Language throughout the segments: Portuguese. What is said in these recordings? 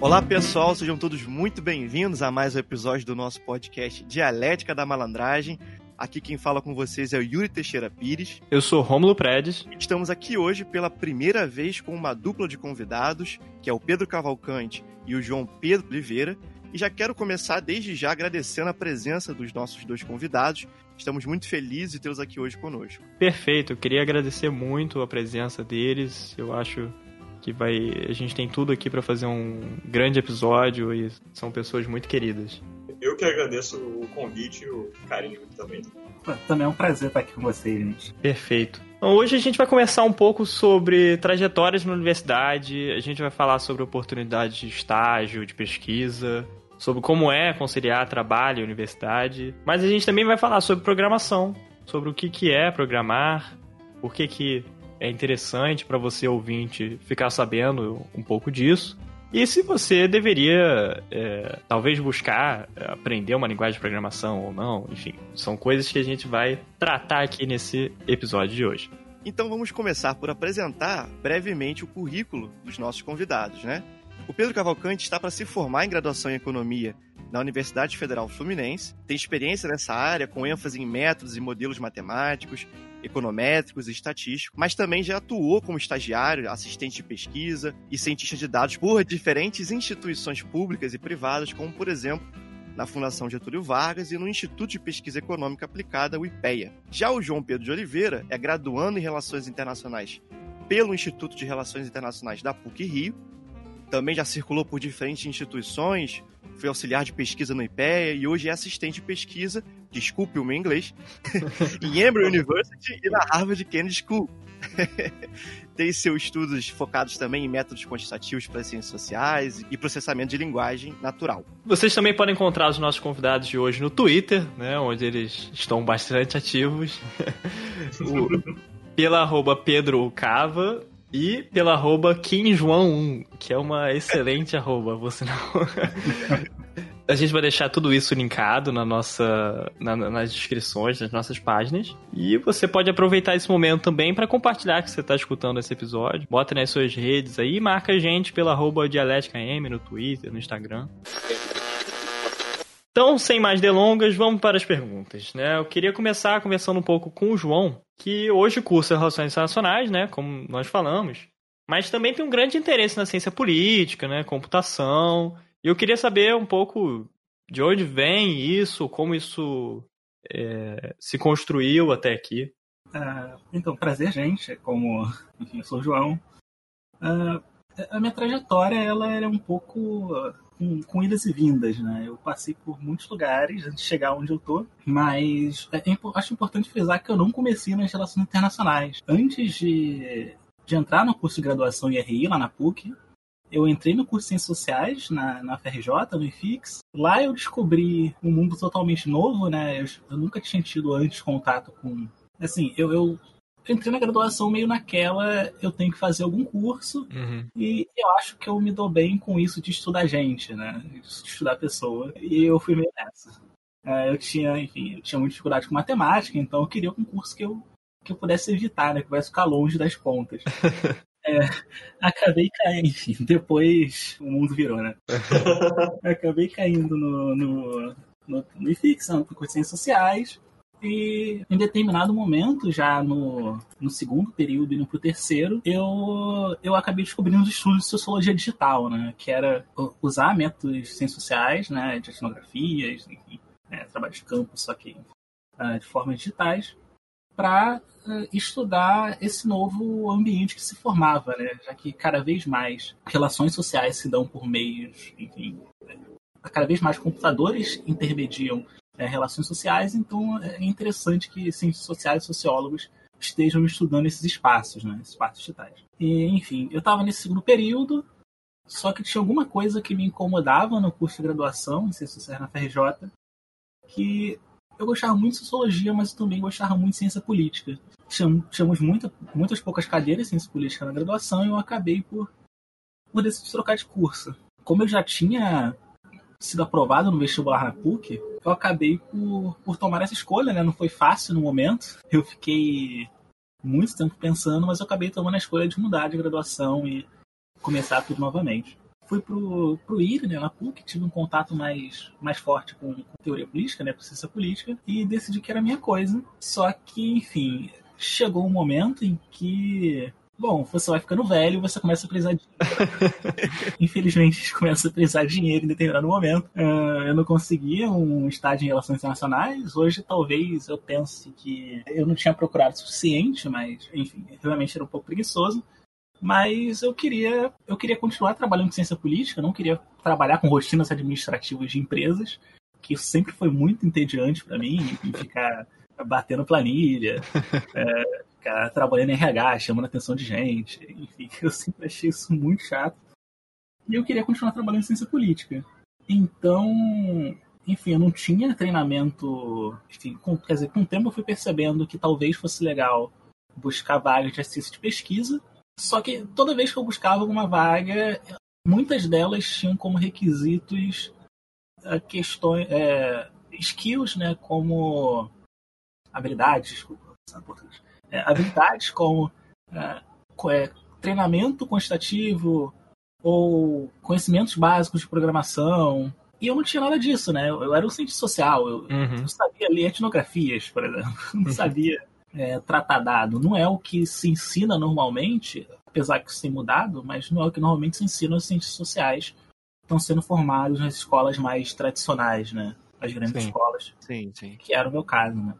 Olá pessoal, sejam todos muito bem-vindos a mais um episódio do nosso podcast Dialética da Malandragem. Aqui quem fala com vocês é o Yuri Teixeira Pires. Eu sou Rômulo Predes. Estamos aqui hoje pela primeira vez com uma dupla de convidados, que é o Pedro Cavalcante e o João Pedro Oliveira. E já quero começar desde já agradecendo a presença dos nossos dois convidados. Estamos muito felizes de tê-los aqui hoje conosco. Perfeito, eu queria agradecer muito a presença deles. Eu acho que vai, a gente tem tudo aqui para fazer um grande episódio e são pessoas muito queridas. Eu que agradeço o convite e o carinho também. Também é um prazer estar aqui com vocês, gente. Perfeito. Então, hoje a gente vai conversar um pouco sobre trajetórias na universidade, a gente vai falar sobre oportunidades de estágio, de pesquisa, sobre como é conciliar trabalho e universidade, mas a gente também vai falar sobre programação, sobre o que, que é programar, por que, que é interessante para você ouvinte ficar sabendo um pouco disso. E se você deveria, é, talvez, buscar aprender uma linguagem de programação ou não, enfim, são coisas que a gente vai tratar aqui nesse episódio de hoje. Então vamos começar por apresentar brevemente o currículo dos nossos convidados, né? O Pedro Cavalcante está para se formar em graduação em economia na Universidade Federal Fluminense, tem experiência nessa área com ênfase em métodos e modelos matemáticos, econométricos e estatísticos, mas também já atuou como estagiário, assistente de pesquisa e cientista de dados por diferentes instituições públicas e privadas, como por exemplo na Fundação Getúlio Vargas e no Instituto de Pesquisa Econômica Aplicada, o IPEA. Já o João Pedro de Oliveira é graduando em Relações Internacionais pelo Instituto de Relações Internacionais da PUC-Rio, também já circulou por diferentes instituições, foi auxiliar de pesquisa no IPEA e hoje é assistente de pesquisa, desculpe o meu inglês, em Emory University e na Harvard Kennedy School. Tem seus estudos focados também em métodos quantitativos para as ciências sociais e processamento de linguagem natural. Vocês também podem encontrar os nossos convidados de hoje no Twitter, né, onde eles estão bastante ativos. o, pela arroba Pedro Cava e pela arroba KimJoão1, que é uma excelente arroba, você não. A gente vai deixar tudo isso linkado na nossa, na, nas descrições das nossas páginas. E você pode aproveitar esse momento também para compartilhar que você está escutando esse episódio. Bota nas suas redes aí e marca a gente pela arroba dialética.m no Twitter, no Instagram. Então, sem mais delongas, vamos para as perguntas. Né? Eu queria começar conversando um pouco com o João, que hoje cursa Relações Internacionais, né, como nós falamos, mas também tem um grande interesse na ciência política, né, computação. E eu queria saber um pouco de onde vem isso, como isso é, se construiu até aqui. Uh, então, prazer, gente. Como, enfim, eu sou o João. Uh, a minha trajetória, ela é um pouco com, com, idas e vindas, né? Eu passei por muitos lugares antes de chegar onde eu tô, mas é, acho importante frisar que eu não comecei nas relações internacionais. Antes de, de entrar no curso de graduação em RI, lá na PUC, eu entrei no curso de Ciências Sociais, na, na FRJ, no IFIX. Lá eu descobri um mundo totalmente novo, né? Eu, eu nunca tinha tido antes contato com... Assim, eu, eu entrei na graduação meio naquela, eu tenho que fazer algum curso uhum. e eu acho que eu me dou bem com isso de estudar gente, né? De estudar pessoa. E eu fui meio nessa. É, eu tinha, enfim, eu tinha muita dificuldade com matemática, então eu queria um curso que eu, que eu pudesse evitar, né? Que pudesse ficar longe das contas. É, acabei caindo, enfim, depois o mundo virou, né? acabei caindo no, no, no, no IFIX, no curso de Ciências Sociais, e em determinado momento, já no, no segundo período no pro terceiro, eu, eu acabei descobrindo os estudos de sociologia digital, né? Que era usar métodos ciências sociais, né? De etnografias, enfim, né, trabalho de campo, só que uh, de formas digitais, para uh, estudar esse novo ambiente que se formava, né? Já que cada vez mais relações sociais se dão por meios, enfim, cada vez mais computadores intermediam é, relações sociais, então é interessante que ciências sociais e sociólogos estejam estudando esses espaços, né, esses espaços digitais. E, enfim, eu estava nesse segundo período, só que tinha alguma coisa que me incomodava no curso de graduação em Ciências Sociais na FRJ, que eu gostava muito de sociologia, mas eu também gostava muito de ciência política. Tínhamos muita, muitas poucas cadeiras de ciência política na graduação e eu acabei por por decidir trocar de curso. Como eu já tinha sido aprovado no vestibular na PUC, eu acabei por, por tomar essa escolha, né? Não foi fácil no momento. Eu fiquei muito tempo pensando, mas eu acabei tomando a escolha de mudar de graduação e começar tudo novamente. Fui pro, pro IRE, né, na PUC, tive um contato mais, mais forte com, com teoria política, né, com ciência política, e decidi que era a minha coisa. Só que, enfim, chegou um momento em que Bom, você vai ficando velho, você começa a precisar de Infelizmente, começa a precisar de dinheiro em determinado momento. Uh, eu não conseguia um estágio em relações internacionais. Hoje, talvez eu pense que eu não tinha procurado o suficiente, mas, enfim, realmente era um pouco preguiçoso. Mas eu queria, eu queria continuar trabalhando com ciência política, não queria trabalhar com rotinas administrativas de empresas, que sempre foi muito entediante para mim, ficar batendo planilha. é, trabalhando em RH, chamando a atenção de gente. Enfim, eu sempre achei isso muito chato. E eu queria continuar trabalhando em ciência política. Então, enfim, eu não tinha treinamento. Enfim, com, quer dizer, com o tempo eu fui percebendo que talvez fosse legal buscar vagas de assistência de pesquisa. Só que toda vez que eu buscava alguma vaga, muitas delas tinham como requisitos uh, questões, é, skills, né, como habilidades, desculpa, português, é, habilidades como é, é, treinamento quantitativo ou conhecimentos básicos de programação. E eu não tinha nada disso, né? Eu, eu era um cientista social, eu, uhum. eu, sabia ler etnografias, por exemplo, não sabia é, tratar dado. Não é o que se ensina normalmente, apesar que isso tem mudado, mas não é o que normalmente se ensina os cientistas sociais estão sendo formados nas escolas mais tradicionais, né? As grandes sim. escolas. Sim, sim. Que era o meu caso, né?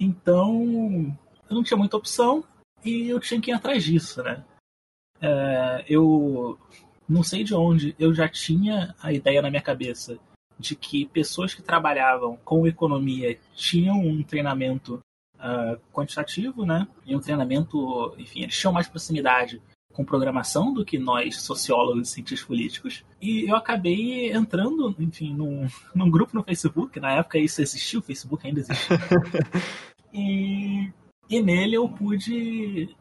Então, eu não tinha muita opção e eu tinha que ir atrás disso, né? É, eu não sei de onde eu já tinha a ideia na minha cabeça de que pessoas que trabalhavam com economia tinham um treinamento uh, quantitativo, né? E um treinamento, enfim, eles tinham mais proximidade com programação do que nós, sociólogos e cientistas políticos. E eu acabei entrando, enfim, num, num grupo no Facebook, na época isso existia, o Facebook ainda existia. e e nele eu pude.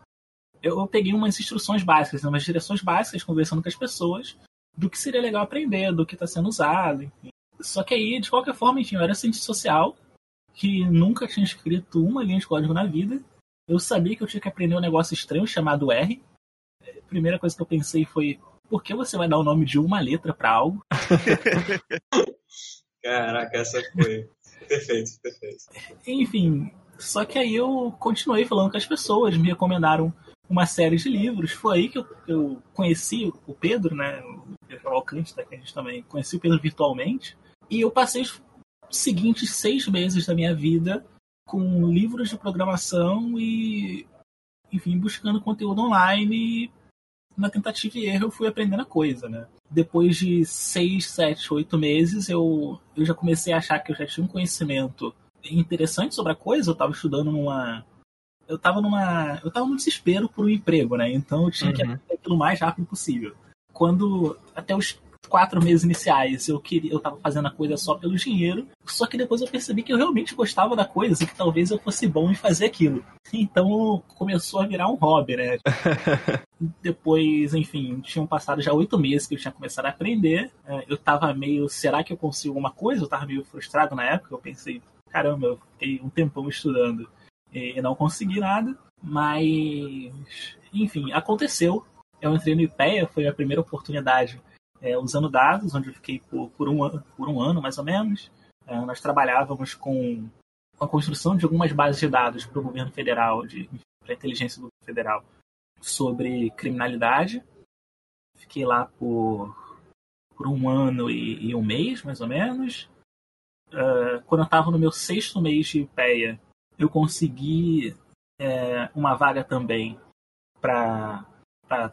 Eu peguei umas instruções básicas, umas direções básicas, conversando com as pessoas, do que seria legal aprender, do que está sendo usado, enfim. Só que aí, de qualquer forma, enfim, eu era cientista social, que nunca tinha escrito uma linha de código na vida. Eu sabia que eu tinha que aprender um negócio estranho chamado R. A primeira coisa que eu pensei foi: por que você vai dar o nome de uma letra para algo? Caraca, essa foi perfeito, perfeito. Enfim, só que aí eu continuei falando com as pessoas, me recomendaram uma série de livros. Foi aí que eu, eu conheci o Pedro, né? O Pedro Cavalcante, tá, que a gente também conheci o Pedro virtualmente. E eu passei os seguintes seis meses da minha vida com livros de programação e, enfim, buscando conteúdo online. E na tentativa e erro eu fui aprendendo a coisa, né? Depois de seis, sete, oito meses, eu, eu já comecei a achar que eu já tinha um conhecimento interessante sobre a coisa, eu estava estudando numa. Eu estava numa. Eu tava num desespero por um emprego, né? Então eu tinha uhum. que aprender aquilo o mais rápido possível. Quando. Até os quatro meses iniciais eu queria eu tava fazendo a coisa só pelo dinheiro só que depois eu percebi que eu realmente gostava da coisa e que talvez eu fosse bom em fazer aquilo então começou a virar um hobby né depois enfim tinham passado já oito meses que eu tinha começado a aprender é, eu tava meio será que eu consigo alguma coisa eu tava meio frustrado na época eu pensei caramba, eu fiquei um tempão estudando e não consegui nada, mas enfim, aconteceu. Eu entrei no IPEA, foi a primeira oportunidade é, usando dados, onde eu fiquei por, por, um, ano, por um ano mais ou menos. É, nós trabalhávamos com, com, a construção de algumas bases de dados para o governo federal, para a inteligência do governo federal, sobre criminalidade. Fiquei lá por, por um ano e, e um mês, mais ou menos uh, quando eu estava no meu sexto mês de IPEA, eu consegui é, uma vaga também para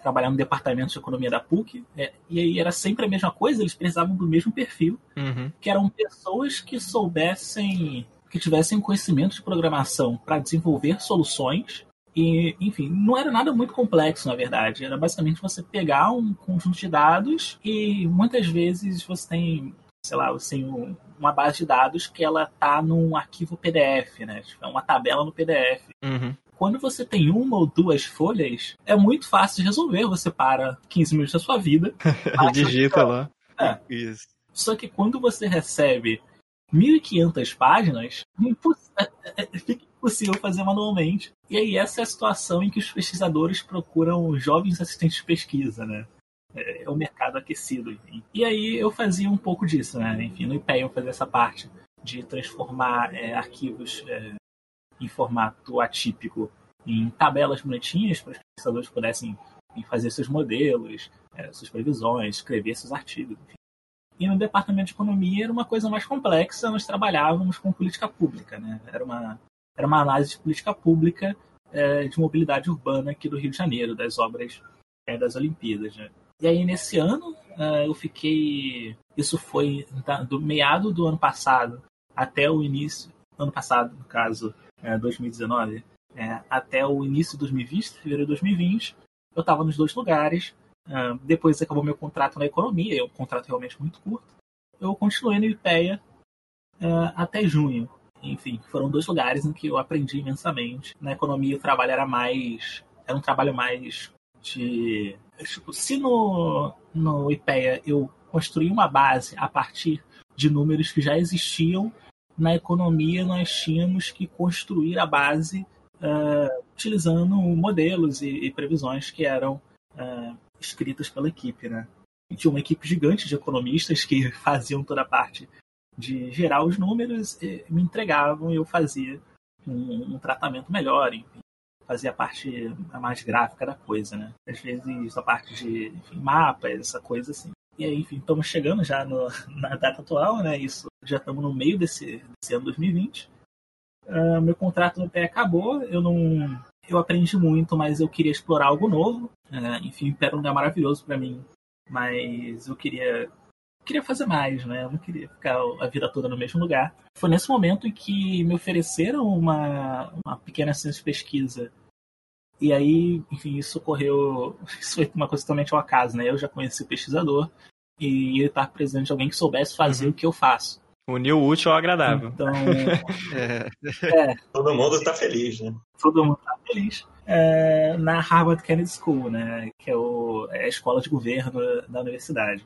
trabalhar no departamento de economia da PUC. É, e aí era sempre a mesma coisa, eles precisavam do mesmo perfil, uhum. que eram pessoas que soubessem, que tivessem conhecimento de programação para desenvolver soluções. E, enfim, não era nada muito complexo, na verdade. Era basicamente você pegar um conjunto de dados e muitas vezes você tem sei lá, assim, uma base de dados que ela tá num arquivo PDF, né? Tipo, é uma tabela no PDF. Uhum. quando você tem uma ou duas folhas, é muito fácil de resolver. Você para 15 minutos da sua vida. Digita lá. Isso. Só que quando você recebe 1.500 páginas, impo- é- é- fica impossível fazer manualmente. E aí essa é a situação em que os pesquisadores procuram jovens assistentes de pesquisa, né? É é o mercado aquecido, enfim. E aí eu fazia um pouco disso, né? Enfim, no IPEA eu fazia essa parte de transformar é, arquivos é, em formato atípico em tabelas bonitinhas para os pesquisadores pudessem fazer seus modelos, é, suas previsões, escrever seus artigos, enfim. E no departamento de economia era uma coisa mais complexa, nós trabalhávamos com política pública, né? Era uma, era uma análise de política pública é, de mobilidade urbana aqui do Rio de Janeiro, das obras é, das Olimpíadas, né? E aí, nesse ano, é, eu fiquei. Isso foi do meado do ano passado até o início. Ano passado, no caso, é, 2019, é, até o início de 2020, fevereiro de 2020. Eu estava nos dois lugares. depois acabou meu contrato na economia, é um contrato realmente muito curto. Eu continuei no IPEA até junho. Enfim, foram dois lugares em que eu aprendi imensamente. Na economia, o trabalho era mais. Era um trabalho mais de. Tipo, se no, no IPEA eu construí uma base a partir de números que já existiam, na economia nós tínhamos que construir a base uh, utilizando modelos e, e, previsões que eram uh, escritas pela equipe. Né? E tinha uma equipe gigante de economistas que faziam toda a parte de gerar os números, me entregavam e eu fazia um, um tratamento melhor, enfim fazia a parte mais gráfica da coisa, né? Às vezes a parte de enfim, mapas, essa coisa assim. E aí, enfim, estamos chegando já no, na data atual, né? Isso já estamos no meio desse, desse ano 2020. Uh, meu contrato no pé acabou, eu não. Eu aprendi muito, mas eu queria explorar algo novo. Uh, enfim, é um lugar maravilhoso para mim, mas eu queria queria fazer mais, né? Eu não queria ficar a vida toda no mesmo lugar. Foi nesse momento em que me ofereceram uma, uma pequena ciência de pesquisa. E aí, enfim, isso ocorreu. Isso foi uma coisa totalmente ao acaso, né? Eu já conheci o pesquisador e ele estar presente de alguém que soubesse fazer uhum. o que eu faço. Uniu o útil ao agradável. Então. é. é. Todo mundo está feliz, né? Todo mundo está feliz. É, na Harvard Kennedy School, né? Que é, o, é a escola de governo da universidade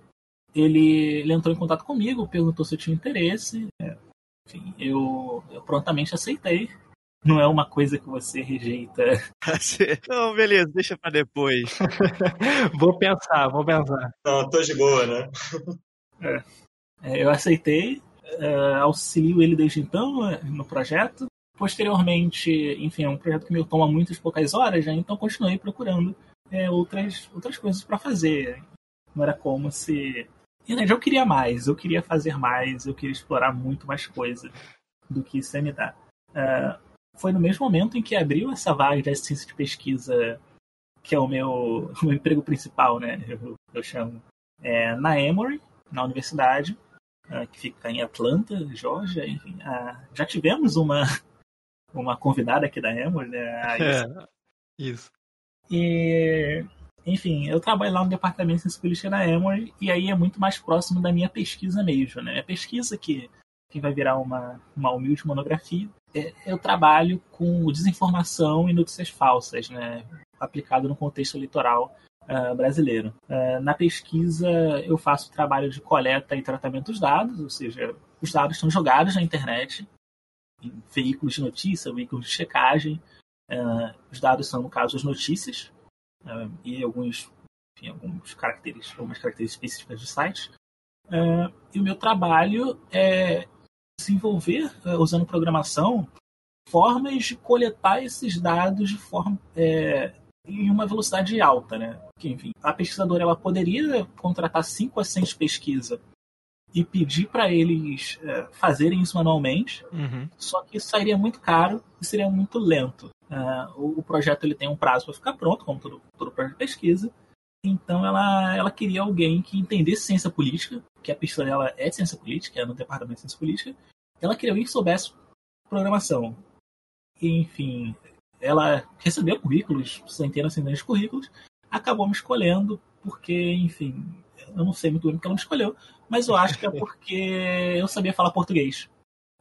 ele, ele entrou em contato comigo, perguntou se eu tinha interesse. É, enfim, eu, eu prontamente aceitei. Não é uma coisa que você rejeita. Não, beleza, deixa pra depois. vou pensar, vou pensar. Não, tô de boa, né? É. É, eu aceitei, é, auxilio ele desde então no projeto. Posteriormente, enfim, é um projeto que me toma muitas poucas horas, né? então continuei procurando é, outras, outras coisas para fazer. Não era como se e eu queria mais, eu queria fazer mais, eu queria explorar muito mais coisa do que isso ia me dar. Uh, foi no mesmo momento em que abriu essa vaga de assistência de pesquisa, que é o meu, o meu emprego principal, né? Eu, eu chamo. É, na Emory, na universidade, uh, que fica em Atlanta, Georgia. Enfim, uh, já tivemos uma, uma convidada aqui da Emory, né? A é, isso. E enfim, eu trabalho lá no departamento de ciência política da Emory e aí é muito mais próximo da minha pesquisa mesmo, né? A pesquisa que, que vai virar uma, uma humilde monografia. É, eu trabalho com desinformação e notícias falsas, né? Aplicado no contexto eleitoral uh, brasileiro. Uh, na pesquisa, eu faço trabalho de coleta e tratamento dos dados, ou seja, os dados estão jogados na internet, em veículos de notícia, veículos de checagem. Uh, os dados são, no caso, as notícias, e alguns, enfim, alguns caracteres, algumas características específicas do site. Uh, e o meu trabalho é desenvolver, uh, usando programação, formas de coletar esses dados de forma é, em uma velocidade alta, né? Porque, enfim, a pesquisadora ela poderia contratar cinco assistentes de pesquisa e pedir para eles é, fazerem isso manualmente, uhum. só que isso sairia muito caro e seria muito lento. O, o, projeto ele tem um prazo para ficar pronto, como todo, todo projeto de pesquisa. Então ela, ela queria alguém que entendesse ciência política, que a pesquisa dela é ciência política, é no departamento de ciência política. Ela queria alguém que soubesse programação. E, enfim, ela recebeu currículos, centenas e centenas de currículos, acabou me escolhendo porque, enfim, eu não sei muito bem porque ela me escolheu, mas eu acho que é porque eu sabia falar português.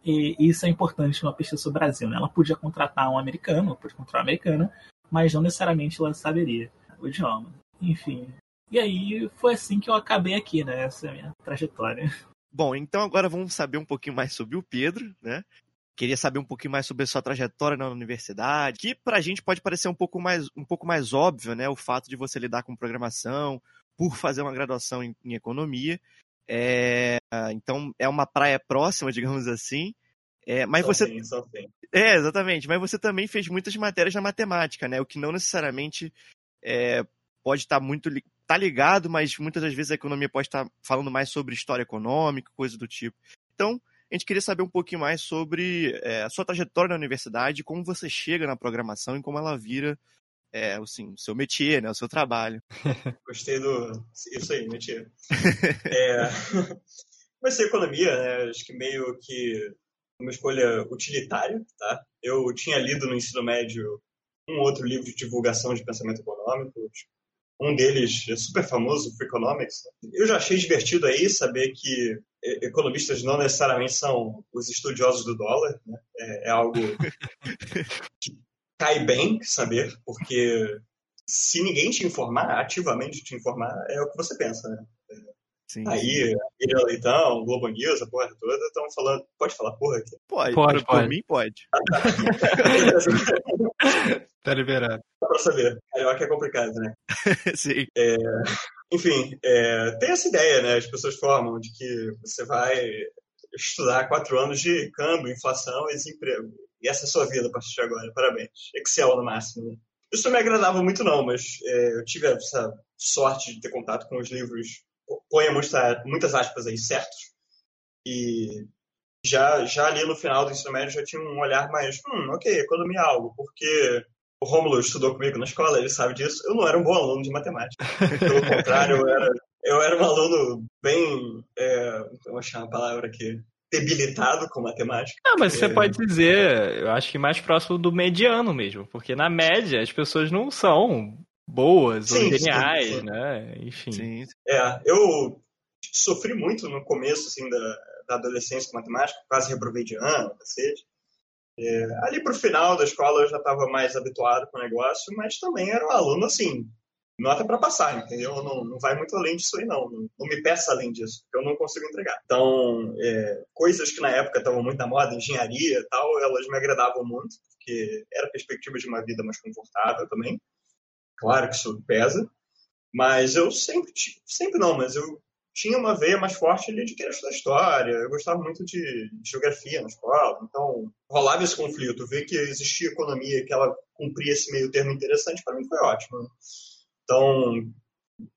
E isso é importante numa pesquisa sobre o Brasil. Né? Ela podia contratar um americano, podia contratar um americano, mas não necessariamente ela saberia o idioma. Enfim. E aí foi assim que eu acabei aqui, né? Essa é a minha trajetória. Bom, então agora vamos saber um pouquinho mais sobre o Pedro, né? Queria saber um pouquinho mais sobre a sua trajetória na universidade, que pra gente pode parecer um pouco mais, um pouco mais óbvio, né? O fato de você lidar com programação, por fazer uma graduação em, em economia. É, então é uma praia próxima, digamos assim. É, mas Só você. tem, só tem. É, exatamente. Mas você também fez muitas matérias na matemática, né? O que não necessariamente é, pode estar muito li- tá ligado, mas muitas das vezes a economia pode estar falando mais sobre história econômica, coisa do tipo. Então, a gente queria saber um pouquinho mais sobre é, a sua trajetória na universidade, como você chega na programação e como ela vira é, assim, o seu métier, né? O seu trabalho. Gostei do. Isso aí, mentira. é... Comecei economia, né? Acho que meio que uma escolha utilitária, tá? Eu tinha lido no ensino médio um outro livro de divulgação de pensamento econômico. Um deles é super famoso, Freakonomics. Eu já achei divertido aí saber que economistas não necessariamente são os estudiosos do dólar, né? É, é algo que cai bem saber, porque se ninguém te informar, ativamente te informar, é o que você pensa, né? Sim. Aí, Leitão, Globo News, a porra toda, estão falando. Pode falar porra aqui? Pode, Pode, pode, por mim pode. Tá liberado. Só pra saber. Carioca é complicado, né? Sim. Enfim, é, tem essa ideia, né? As pessoas formam de que você vai estudar quatro anos de câmbio, inflação e desemprego. E essa é a sua vida a partir de agora. Parabéns. Excel no máximo. né? Isso não me agradava muito, não, mas é, eu tive essa sorte de ter contato com os livros, ponha muita- muitas aspas aí, certos. E já, já ali no final do ensino médio já tinha um olhar mais, hum, ok, economia é algo, porque o Rômulo estudou comigo na escola, ele sabe disso. Eu não era um bom aluno de matemática. Pelo contrário, eu era, eu era um aluno bem, é, vou chamar a palavra aqui, debilitado com matemática. Não, mas você É. pode dizer, eu acho que mais próximo do mediano mesmo, porque na média as pessoas não são boas Sim, ou geniais, sim. né? Enfim. Sim. É, eu sofri muito no começo assim, da, da adolescência com matemática, quase reprovei de ano, cacete. É, ali pro final da escola eu já estava mais habituado com o negócio, mas também era um aluno assim, nota para passar, entendeu? Não, não vai muito além disso aí não, não, não me peça além disso, porque eu não consigo entregar. Então, é, coisas que na época estavam muito na moda, engenharia e tal, elas me agradavam muito, porque era a perspectiva de uma vida mais confortável também. Claro que isso pesa, mas eu sempre, sempre não, mas eu tinha uma veia mais forte ali de querer estudar história. Eu gostava muito de geografia na escola, então rolava esse conflito. Ver que existia economia, que ela cumpria esse meio termo interessante, para mim foi ótimo. Então,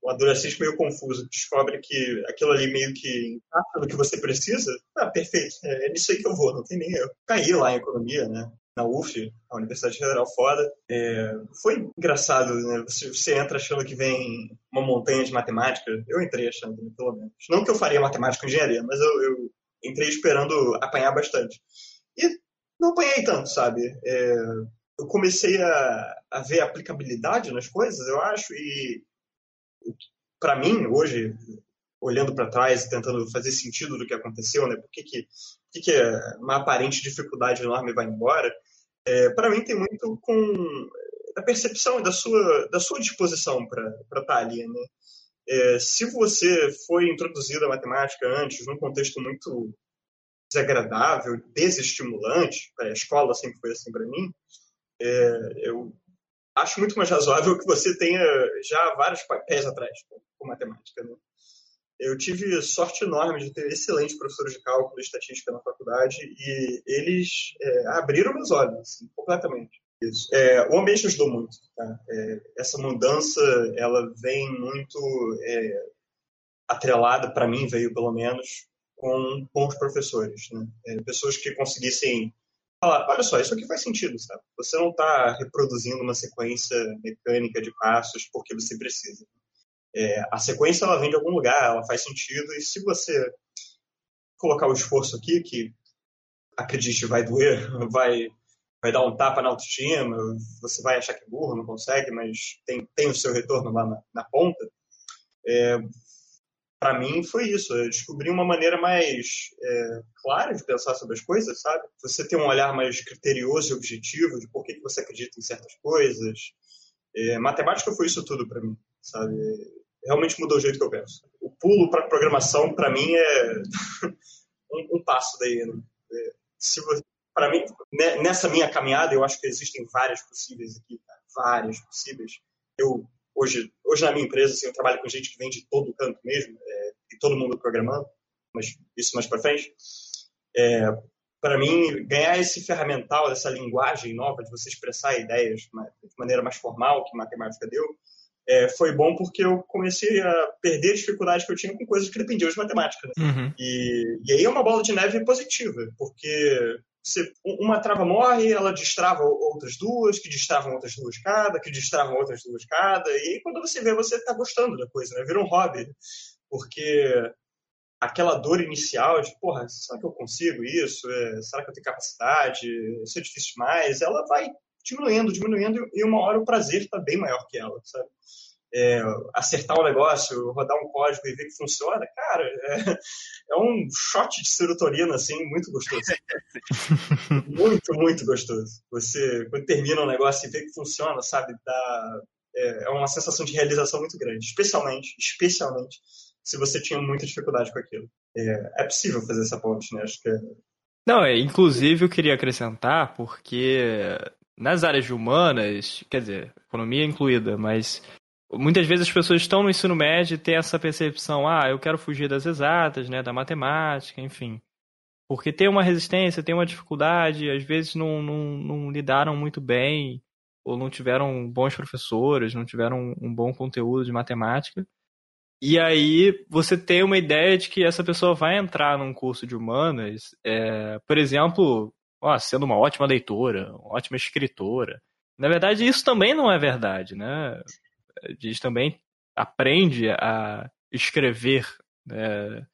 o adolescente meio confuso descobre que aquilo ali meio que encaixa no que você precisa. Ah, perfeito, é, é nisso aí que eu vou, não tem nem erro. Caí lá em economia, né? Na UF, a Universidade Federal foda. É, foi engraçado, né? Você, você entra achando que vem uma montanha de matemática. Eu entrei achando, né, pelo menos. Não que eu faria matemática com engenharia, mas eu, eu entrei esperando apanhar bastante. E não apanhei tanto, sabe? É, eu comecei a, a ver aplicabilidade nas coisas, eu acho, e para mim, hoje, olhando para trás e tentando fazer sentido do que aconteceu, né? Por que, que, por que, que uma aparente dificuldade enorme vai embora? É, para mim tem muito com a percepção da sua, da sua disposição para estar ali, né? É, se você foi introduzido à matemática antes, num contexto muito desagradável, desestimulante, a escola sempre foi assim para mim, é, eu acho muito mais razoável que você tenha já vários pés atrás com, com matemática. Né? Eu tive sorte enorme de ter excelentes professores de cálculo e estatística na faculdade e eles é, abriram meus olhos assim, completamente. Isso. É, o ambiente ajudou muito. Tá? É, essa mudança ela vem muito é, atrelada, para mim, veio pelo menos, com bons professores. Né? É, pessoas que conseguissem falar, olha só, isso aqui faz sentido, sabe? Você não está reproduzindo uma sequência mecânica de passos porque você precisa. É, a sequência ela vem de algum lugar, ela faz sentido e se você colocar o esforço aqui, que acredite vai doer, vai vai dar um tapa na autoestima, você vai achar que é burro, não consegue, mas tem, tem o seu retorno lá na, na ponta, é, para mim foi isso. Eu descobri uma maneira mais é, clara de pensar sobre as coisas, sabe? Você tem um olhar mais criterioso e objetivo de por que, que você acredita em certas coisas. É, matemática foi isso tudo para mim, sabe? Realmente mudou o jeito que eu penso. O pulo para programação, para mim, é um, um, passo daí. Né? É, se para mim, né, nessa minha caminhada, eu acho que existem várias possíveis aqui, várias possíveis. Eu hoje, hoje na minha empresa, assim, eu trabalho com gente que vem de todo canto mesmo, é, e todo mundo programando, mas isso mais para frente. É, para mim, ganhar esse ferramental, essa linguagem nova de você expressar ideias de maneira mais formal que matemática deu, é, foi bom porque eu comecei a perder a dificuldade que eu tinha com coisas que dependiam de matemática. Né? Uhum. E, e aí é uma bola de neve positiva, porque você, uma trava morre, ela destrava outras duas, que destravam outras duas cada, que destravam outras duas cada, e quando você vê, você está gostando da coisa, né? Vira um hobby. Porque aquela dor inicial de, porra, será que eu consigo isso? É, será que eu tenho capacidade? Isso é difícil demais? Ela vai diminuindo, diminuindo, e uma hora o prazer está bem maior que ela, sabe? é, acertar o um negócio, rodar um código e ver que funciona, cara, é, é um shot de serotonina, assim, muito gostoso. muito, muito gostoso. Você, quando termina um negócio e vê que funciona, sabe, dá, é, é uma sensação de realização muito grande, especialmente, especialmente se você tinha muita dificuldade com aquilo. É, é possível fazer essa ponte, né? Acho que é... Não, é, inclusive eu queria acrescentar, porque nas áreas humanas, quer dizer, economia incluída, mas muitas vezes as pessoas estão no ensino médio e têm essa percepção, ah, eu quero fugir das exatas, né, da matemática, enfim. Porque tem uma resistência, tem uma dificuldade, às vezes não, não, não lidaram muito bem, ou não tiveram bons professores, não tiveram um bom conteúdo de matemática. E aí você tem uma ideia de que essa pessoa vai entrar num curso de humanas, é, por exemplo, ó, sendo uma ótima leitora, uma ótima escritora. Na verdade, isso também não é verdade, né? diz também aprende a escrever. Né?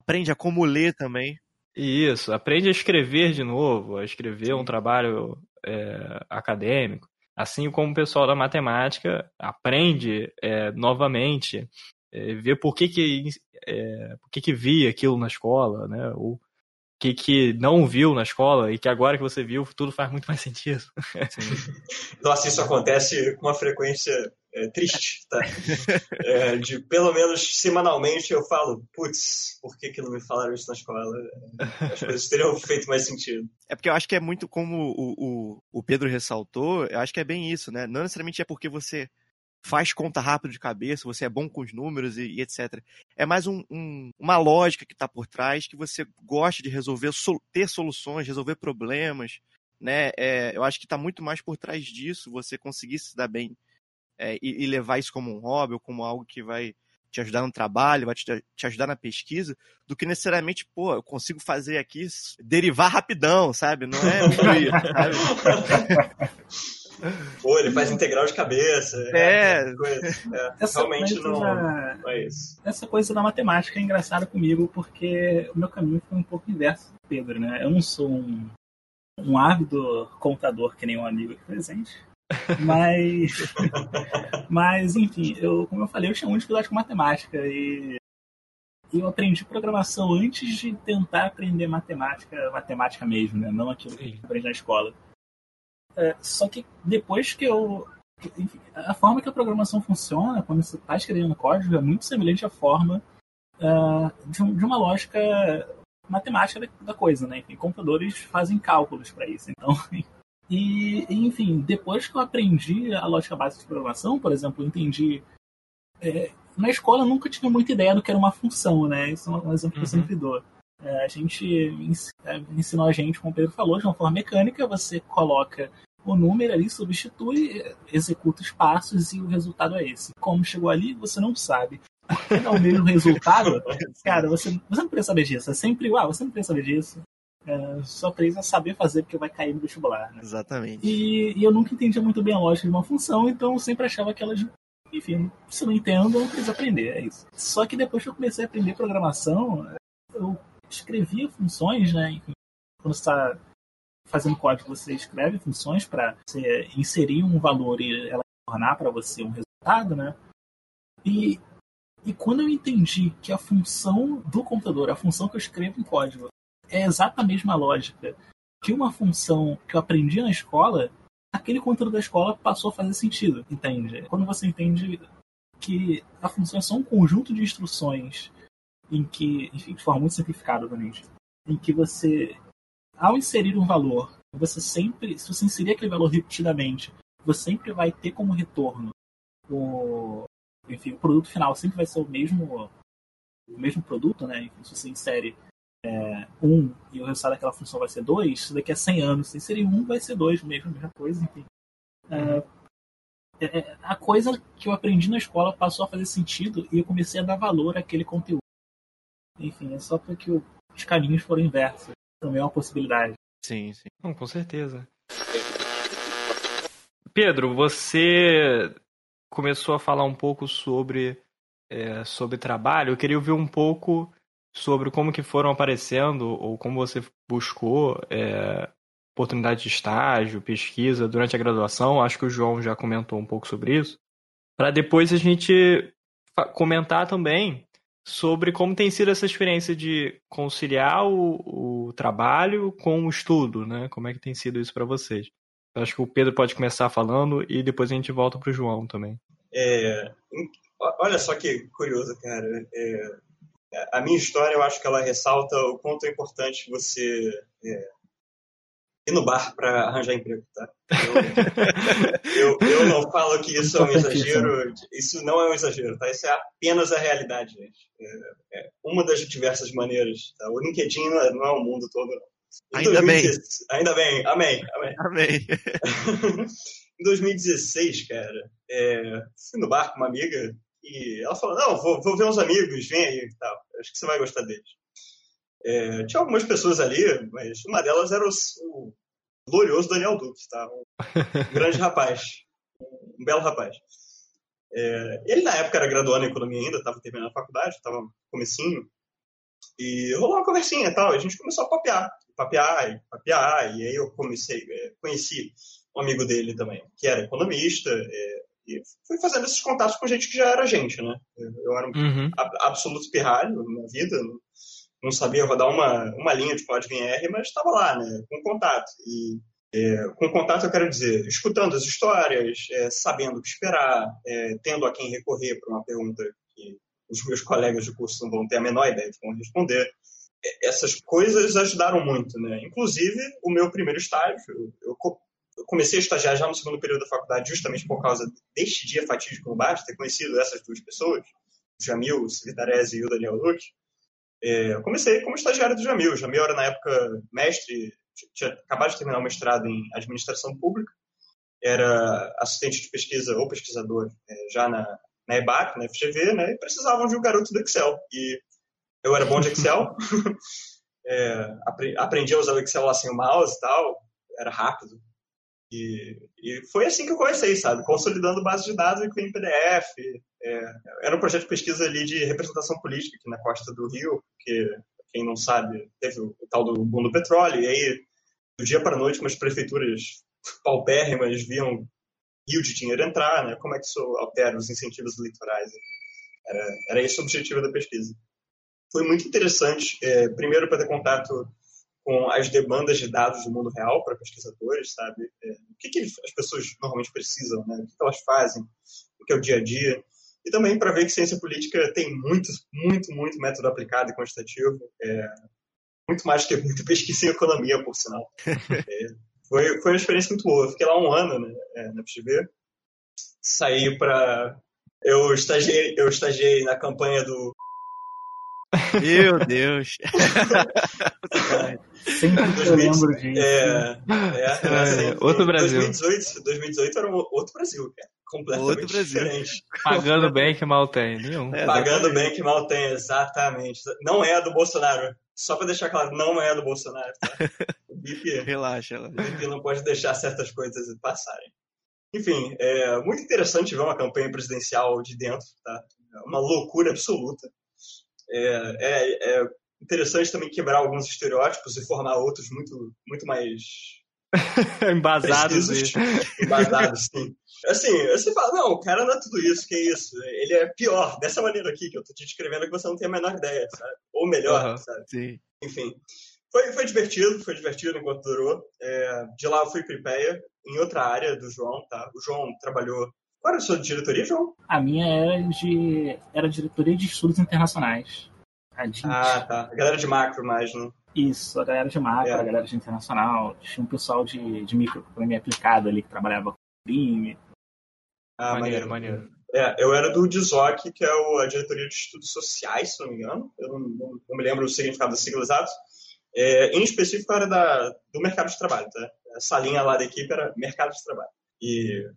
Aprende a como ler também. Isso, aprende a escrever de novo, a escrever um trabalho é, acadêmico. Assim como o pessoal da matemática aprende é, novamente, é, ver por que que, é, por que que via aquilo na escola, né? Ou que, que não viu na escola e que agora que você viu, tudo faz muito mais sentido. Nossa, isso acontece com uma frequência é, triste, tá? É, de pelo menos semanalmente eu falo, putz, por que, que não me falaram isso na escola? As coisas teriam feito mais sentido. É porque eu acho que é muito como o, o, o Pedro ressaltou, eu acho que é bem isso, né? Não necessariamente é porque você faz conta rápido de cabeça, você é bom com os números e, e etc. É mais um, um, uma lógica que está por trás, que você gosta de resolver, sol, ter soluções, resolver problemas, né? É, eu acho que está muito mais por trás disso, você conseguir se dar bem é, e, e, levar isso como um hobby ou como algo que vai te ajudar no trabalho, vai te, te ajudar na pesquisa, do que necessariamente, pô, eu consigo fazer aqui, derivar rapidão, sabe? Não é fluir, sabe? Pô, ele faz integral de cabeça. É. é, coisa, é realmente não, da... não é isso. Essa coisa da matemática é engraçada comigo, porque o meu caminho foi um pouco inverso do Pedro, né? Eu não sou um, um ávido contador que nem um amigo aqui presente. Mas, mas enfim, eu, como eu falei, eu tinha muita dificuldade com matemática e eu aprendi programação antes de tentar aprender matemática, matemática mesmo, né? Não aquilo que eu aprendi na escola. É, só que depois que eu. Enfim, a forma que a programação funciona, quando você está escrevendo código, é muito semelhante à forma uh, de, um, de, uma lógica matemática da, da, coisa, né? Enfim, computadores fazem cálculos para isso. Então, e, enfim, depois que eu aprendi a lógica básica de programação, por exemplo, eu entendi. É, na escola eu nunca tive muita ideia do que era uma função, né? Isso é um exemplo que eu sempre uhum. dou. É, a gente é, ensinou a gente, como o Pedro falou, de uma forma mecânica, você coloca o número ali, substitui, executa os passos e o resultado é esse. Como chegou ali, você não sabe. É o mesmo resultado, cara, você, você não precisa saber disso. É sempre, igual, você não precisa saber disso. É, só precisa saber fazer porque vai cair no vestibular. Né? Exatamente. E, e, eu nunca entendia muito bem a lógica de uma função, então eu sempre achava que elas. Enfim, se não entendo, eu preciso aprender, é isso. Só que depois que eu comecei a aprender programação, eu escrevia funções, né? Quando você está fazendo código, você escreve funções para inserir um valor e ela tornar para você um resultado, né? E E quando eu entendi que a função do computador, a função que eu escrevo em código, é exata a mesma lógica que uma função que eu aprendi na escola, aquele conteúdo da escola passou a fazer sentido, entende? Quando você entende que a função é só um conjunto de instruções em que, enfim, de forma muito simplificada, obviamente, em que você, ao inserir um valor, você sempre, se você inserir aquele valor repetidamente, você sempre vai ter como retorno o, enfim, o produto final sempre vai ser o mesmo, o mesmo produto, né? Enfim, se você insere é, um e o resultado daquela função vai ser dois, daqui a 100 anos, se inserir um, vai ser dois, mesmo, mesma coisa, enfim. É, é, é, a coisa que eu aprendi na escola passou a fazer sentido e eu comecei a dar valor àquele conteúdo. Enfim, é só porque os caminhos foram inversos. Também é uma possibilidade. Sim, sim. Não, com certeza. Pedro, você começou a falar um pouco sobre, é, sobre trabalho. Eu queria ouvir um pouco sobre como que foram aparecendo ou como você buscou é, oportunidade de estágio, pesquisa durante a graduação. Acho que o João já comentou um pouco sobre isso. Para depois a gente comentar também sobre como tem sido essa experiência de conciliar o, o trabalho com o estudo, né? Como é que tem sido isso para vocês? Acho que o Pedro pode começar falando e depois a gente volta para o João também. É, olha só que curioso, cara. É, a minha história, eu acho que ela ressalta o quanto é importante você é, ir no bar para arranjar emprego, tá? Eu, eu, eu, não falo que isso é um exagero, isso não é um exagero, tá? Isso é apenas a realidade, gente. É, é uma das diversas maneiras, tá? O LinkedIn não é, é o mundo todo, não. Ainda 2016, bem. Ainda bem, amém, amém. Amém. em 2016, cara, é, fui no bar com uma amiga e ela falou, não, vou, vou ver uns amigos, vem aí e tal. Acho que você vai gostar deles. É, tinha algumas pessoas ali, mas uma delas era o, o glorioso Daniel Duque, tá? Um grande rapaz, um belo rapaz. É, ele na época era graduando em economia ainda, estava terminando a faculdade, estava comecinho, e rolou uma conversinha e tal, a gente começou a papear, papear, e papear, e aí eu comecei, é, conheci um amigo dele também, que era economista, é, e fui fazendo esses contatos com gente que já era gente, né? Eu era um uhum. absoluto pirralho na vida, não sabia rodar uma, uma linha de código em R, mas estava lá, né? Com contato. E é, com contato eu quero dizer, escutando as histórias, é, sabendo o que esperar, é, tendo a quem recorrer para uma pergunta que os meus colegas de curso não vão ter a menor ideia de como responder. É, essas coisas ajudaram muito, né? Inclusive, o meu primeiro estágio, eu, comecei a estagiar já no segundo período da faculdade justamente por causa deste dia fatídico no bar, ter conhecido essas duas pessoas, Jamil Civitarese e o Daniel Luque. É, eu comecei como estagiário do Jamil. O Jamil era, na época, mestre, tinha acabado de terminar o mestrado em administração pública, era assistente de pesquisa ou pesquisador é, já na, na EBAC, na FGV, né, e precisavam de um garoto do Excel. E eu era bom de Excel, é, aprendi a usar o Excel lá sem o mouse e tal, era rápido. E, e foi assim que eu comecei, sabe? Consolidando base de dados em PDF. É, era um projeto de pesquisa ali de representação política aqui na costa do Rio, que, quem não sabe, teve o, tal do boom do petróleo, e aí, do dia para noite, umas prefeituras paupérrimas viam rio de dinheiro entrar, né? Como é que isso altera os incentivos eleitorais? Era, era esse o objetivo da pesquisa. Foi muito interessante, é, primeiro para ter contato com as demandas de dados do mundo real para pesquisadores, sabe? É, o que, que, as pessoas normalmente precisam, né? O que, que elas fazem, o que é o dia a dia. E também para ver que ciência política tem muito, muito, muito método aplicado e quantitativo. É, muito mais que muita pesquisa em economia, por sinal. É, foi, foi uma experiência muito boa. Eu fiquei lá um ano né, é, na FGV. Saí para... Eu estagiei, eu estagiei na campanha do meu Deus. Sempre 2000, lembro disso. É, é, é, assim, outro Brasil. 2018, 2018 era um outro Brasil, cara. Completamente outro Brasil. diferente. Pagando bem que mal tem, nenhum. É, Pagando bem que mal tem, exatamente. Não é a do Bolsonaro. Só para deixar claro, não é a do Bolsonaro. Tá? O BIP, relaxa, relaxa. O BIP não pode deixar certas coisas passarem. Enfim, é muito interessante ver uma campanha presidencial de dentro, tá? É uma loucura absoluta. É, é, é interessante também quebrar alguns estereótipos e formar outros muito, muito mais Embasados e... embasados, sim. Assim, você fala, não, o cara não é tudo isso, que é isso. Ele é pior, dessa maneira aqui que eu tô te descrevendo que você não tem a menor ideia, sabe? Ou melhor, Aham. sabe? Sim. Enfim. Foi, foi divertido, foi divertido enquanto durou. É, de lá eu fui para IPEA, em outra área do João, tá? O João trabalhou. Qual era a sua diretoria, João? A minha era de era diretoria de estudos internacionais. A DIT. Ah, tá. A galera de macro mais, né? Isso, a galera de macro, É. a galera de internacional. Tinha um pessoal de, de microeconomia aplicada ali que trabalhava com crime. Ah, maneiro, maneiro. É, eu era do DISOC, que é a diretoria de estudos sociais, se não me engano. Eu não, não- não me lembro o significado das siglas exatos. É, em específico, era da, do mercado de trabalho, tá? Essa linha lá da equipe era mercado de trabalho. E,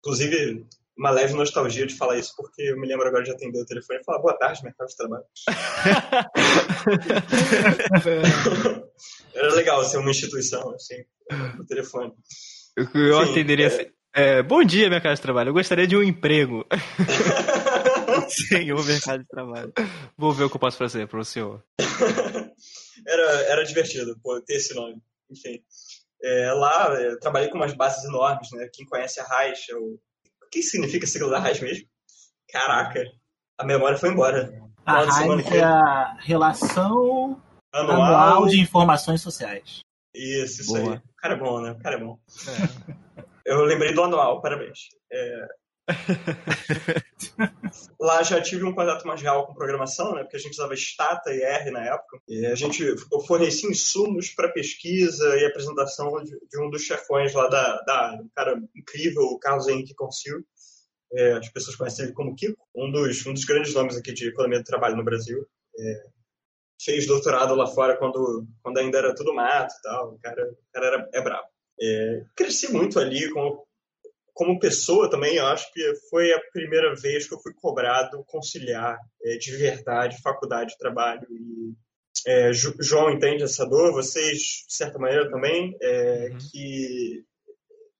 inclusive, uma leve nostalgia de falar isso, porque eu me lembro agora de atender o telefone e falar boa tarde, mercado de trabalho. Era legal ser uma instituição, assim, no telefone. Eu, eu Sim, atenderia é. assim. é, bom dia, casa de trabalho. Eu gostaria de um emprego. Senhor mercado de trabalho. Vou ver o que eu posso fazer para o senhor. era, era divertido, pô, ter esse nome. Enfim. É, lá, eu trabalhei com umas bases enormes, né? Quem conhece a o que significa a sigla da Raiz mesmo? Caraca, a memória foi embora. A que- é a Relação Anual. Anual de Informações Sociais. Isso, isso Boa. aí. O cara é bom, né? O cara é bom. Eu lembrei do anual, parabéns. É... Lá já tive um contato mais real com programação, né? Porque a gente usava Stata e R na época. E a gente fornecia insumos para pesquisa e apresentação de, um dos chefões lá da, da área. Um cara incrível, o Carlos Henrique Consil. É, as pessoas conhecem ele como Kiko. Um dos, um dos grandes nomes aqui de economia do trabalho no Brasil. É, fez doutorado lá fora quando, quando ainda era tudo mato e tal. O cara, o cara era, é brabo. É, cresci muito ali como, como pessoa também. Eu acho que foi a primeira vez que eu fui cobrado conciliar é, de verdade faculdade trabalho. E, é, João entende essa dor, vocês, de certa maneira, também, é, Uhum. que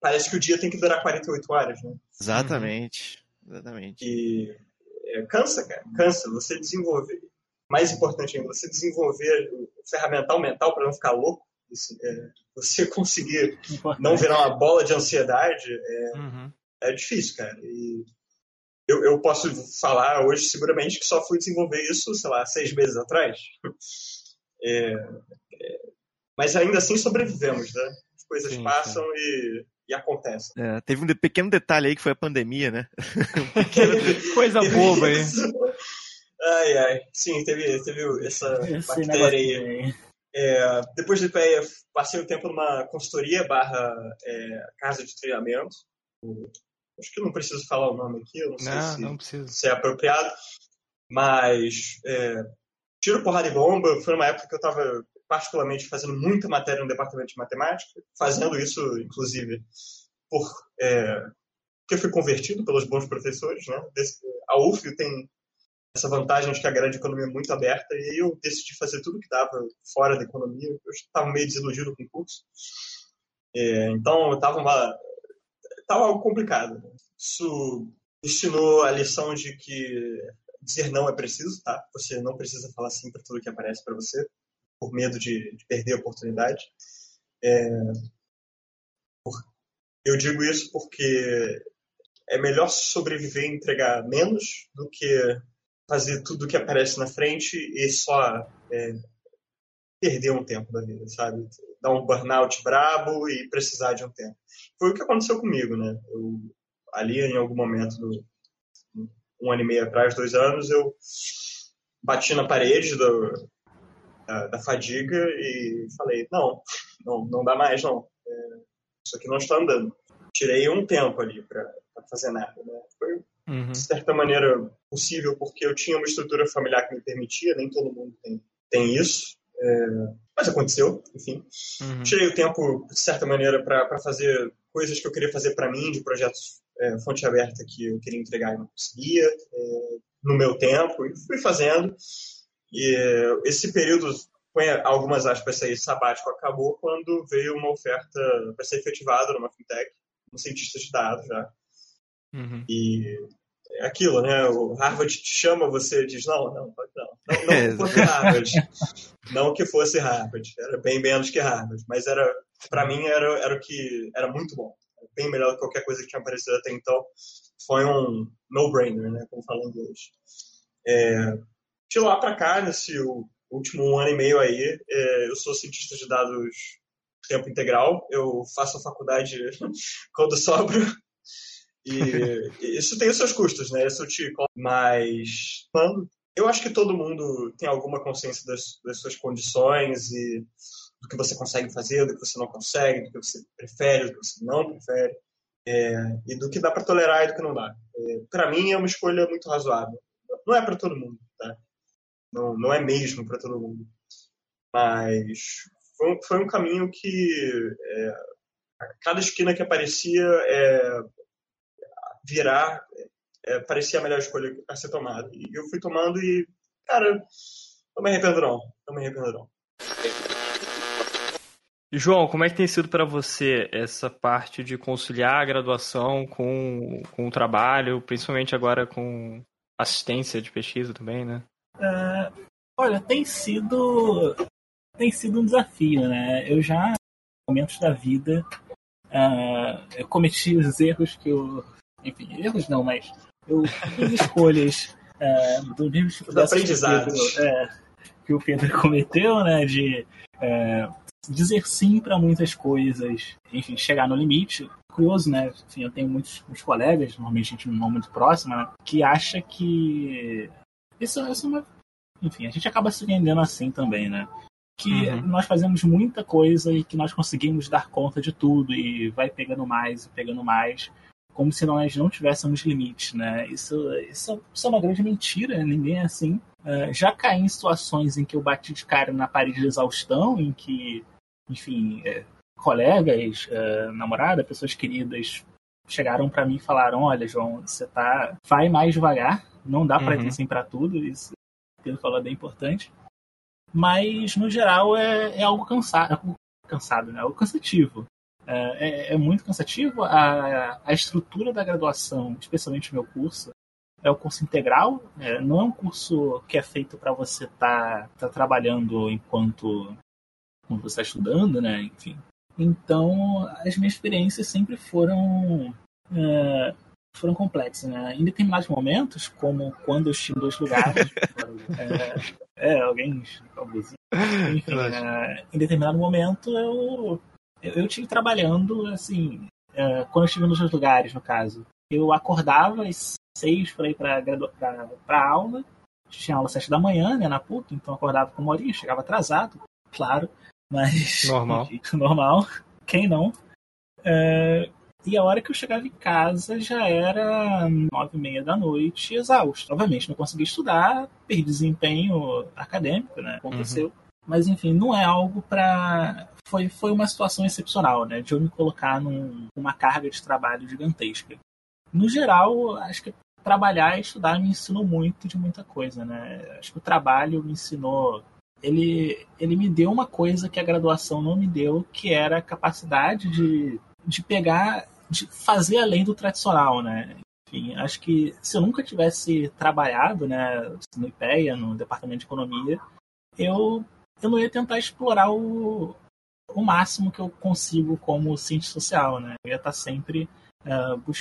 parece que o dia tem que durar 48 horas, né? Exatamente. Exatamente. E é, cansa, cara, cansa. Você desenvolver, mais importante ainda, você desenvolver o ferramental mental para não ficar louco, é, você conseguir Importante. não virar uma bola de ansiedade, é, Uhum. é difícil, cara. E eu, eu posso falar hoje, seguramente, que só fui desenvolver isso, sei lá, seis meses atrás. É, é, mas ainda assim sobrevivemos, né? As coisas Sim, passam E, e acontecem. É, teve um pequeno detalhe aí que foi a pandemia, né? Coisa boba aí. Isso. Ai, ai. Sim, teve, teve essa Esse bactéria aí. É, depois do IPEA, passei o tempo numa consultoria barra é, casa de treinamento. Acho que não preciso falar o nome aqui, eu não sei Não, se, não precisa. se é apropriado. Mas é, tiro, porrada e bomba. Foi uma época que eu estava particularmente fazendo muita matéria no departamento de matemática. Fazendo isso, inclusive, por, é, porque eu fui convertido pelos bons professores. Né? Desse- a UF tem essa vantagem de que a grande economia é muito aberta e eu decidi fazer tudo que dava fora da economia. Eu estava meio desiludido com o curso. É, então, estava uma tava algo complicado. Isso ensinou a lição de que dizer não é preciso, tá? Você não precisa falar sim para tudo que aparece para você, por medo de, de perder a oportunidade. É, eu digo isso porque é melhor sobreviver e entregar menos do que fazer tudo que aparece na frente e só é, perder um tempo da vida, sabe? Dar um burnout brabo e precisar de um tempo. Foi o que aconteceu comigo, né? Eu, ali, em algum momento, do, um ano e meio atrás, dois anos, eu bati na parede do, da, da fadiga e falei, não, não, não dá mais, não. É, isso aqui não está andando. Tirei um tempo ali para fazer nada, né? Foi Uhum. de certa maneira possível porque eu tinha uma estrutura familiar que me permitia, nem todo mundo tem, tem isso. É, mas aconteceu, enfim. Uhum. Tirei o tempo, de certa maneira, para fazer coisas que eu queria fazer para mim, de projetos é, fonte aberta que eu queria entregar e não conseguia, é, no meu tempo, e fui fazendo. E é, esse período, com algumas aspas aí, sabático, acabou quando veio uma oferta para ser efetivada numa fintech, um cientista de dados já. Uhum. E é aquilo, né? O Harvard te chama, você diz, não, não, não. Não, não É, que fosse Harvard. Não que fosse Harvard. Era bem menos que Harvard. Mas era para mim era, era o que era muito bom. Bem melhor do que qualquer coisa que tinha aparecido até então. Foi um no-brainer, né? Como fala em inglês. É, de lá para cá, nesse último ano e meio aí, é, eu sou cientista de dados tempo integral. Eu faço a faculdade quando sobra. E isso tem os seus custos, né? Isso te Mas, mano, eu acho que todo mundo tem alguma consciência das, das suas condições e do que você consegue fazer, do que você não consegue, do que você prefere, do que você não prefere, é, e do que dá para tolerar e do que não dá. É, para mim é uma escolha muito razoável. Não é para todo mundo, tá? Não, não é mesmo para todo mundo. Mas foi foi um caminho que é, cada esquina que aparecia é, virar é, parecia a melhor escolha a ser tomada. E eu fui tomando e, cara, não me arrependo não. Não me arrependo não. João, como é que tem sido para você essa parte de conciliar a graduação com, com o trabalho, principalmente agora com assistência de pesquisa também, né? Uh, olha, tem sido tem sido um desafio, né? Eu já, em momentos da vida, uh, eu cometi os erros que eu, enfim, erros não, mas eu fiz escolhas uh, do nível de aprendizado é, que o Pedro cometeu, né? De dizer sim para muitas coisas, enfim, chegar no limite. Curioso, né? Enfim, eu tenho muitos, muitos colegas, normalmente gente não muito próxima, né? que acha que isso, isso é uma... Enfim, a gente acaba se vendendo assim também, né? Que uhum. nós fazemos muita coisa e que nós conseguimos dar conta de tudo e vai pegando mais e pegando mais, como se nós não tivéssemos limites, né? Isso, isso, isso é uma grande mentira, ninguém é assim. Uh, já caí em situações em que eu bati de cara na parede de exaustão, em que enfim, é, colegas, é, namorada, pessoas queridas chegaram para mim e falaram: Olha, João, você tá. Vai mais devagar, não dá para uhum. ir assim para tudo. Isso que ele falou é bem importante. Mas, no geral, é, é algo cansado, é cansado, né? É algo cansativo. É, é, é, muito cansativo. A, a estrutura da graduação, especialmente o meu curso, é o curso integral. É, não é um curso que é feito para você estar tá, tá trabalhando enquanto quando você está estudando, né? Enfim. Então, as minhas experiências sempre foram é, foram complexas, né? Em determinados momentos, como quando eu estive em dois lugares, é, é, alguém enfim, é, em determinado momento eu eu estive trabalhando assim, é, quando eu estive nos dois lugares, no caso, eu acordava às seis para ir para para aula, tinha aula às sete da manhã, né, na PUC, então acordava com uma horinha, chegava atrasado, claro, mas. Normal. normal. Quem não? É, e a hora que eu chegava em casa já era nove e meia da noite, exausto. Obviamente, não consegui estudar, perdi desempenho acadêmico, né? Aconteceu. Uhum. Mas, enfim, não é algo para. Foi, foi uma situação excepcional, né? De eu me colocar num, numa carga de trabalho gigantesca. No geral, acho que trabalhar e estudar me ensinou muito de muita coisa, né? Acho que o trabalho me ensinou ele, ele me deu uma coisa que a graduação não me deu, que era a capacidade de, de pegar, de fazer além do tradicional, né? Enfim, acho que se eu nunca tivesse trabalhado, né, no IPEA, no departamento de economia, eu, eu não ia tentar explorar o, o máximo que eu consigo como cientista social, né? Eu ia estar sempre uh,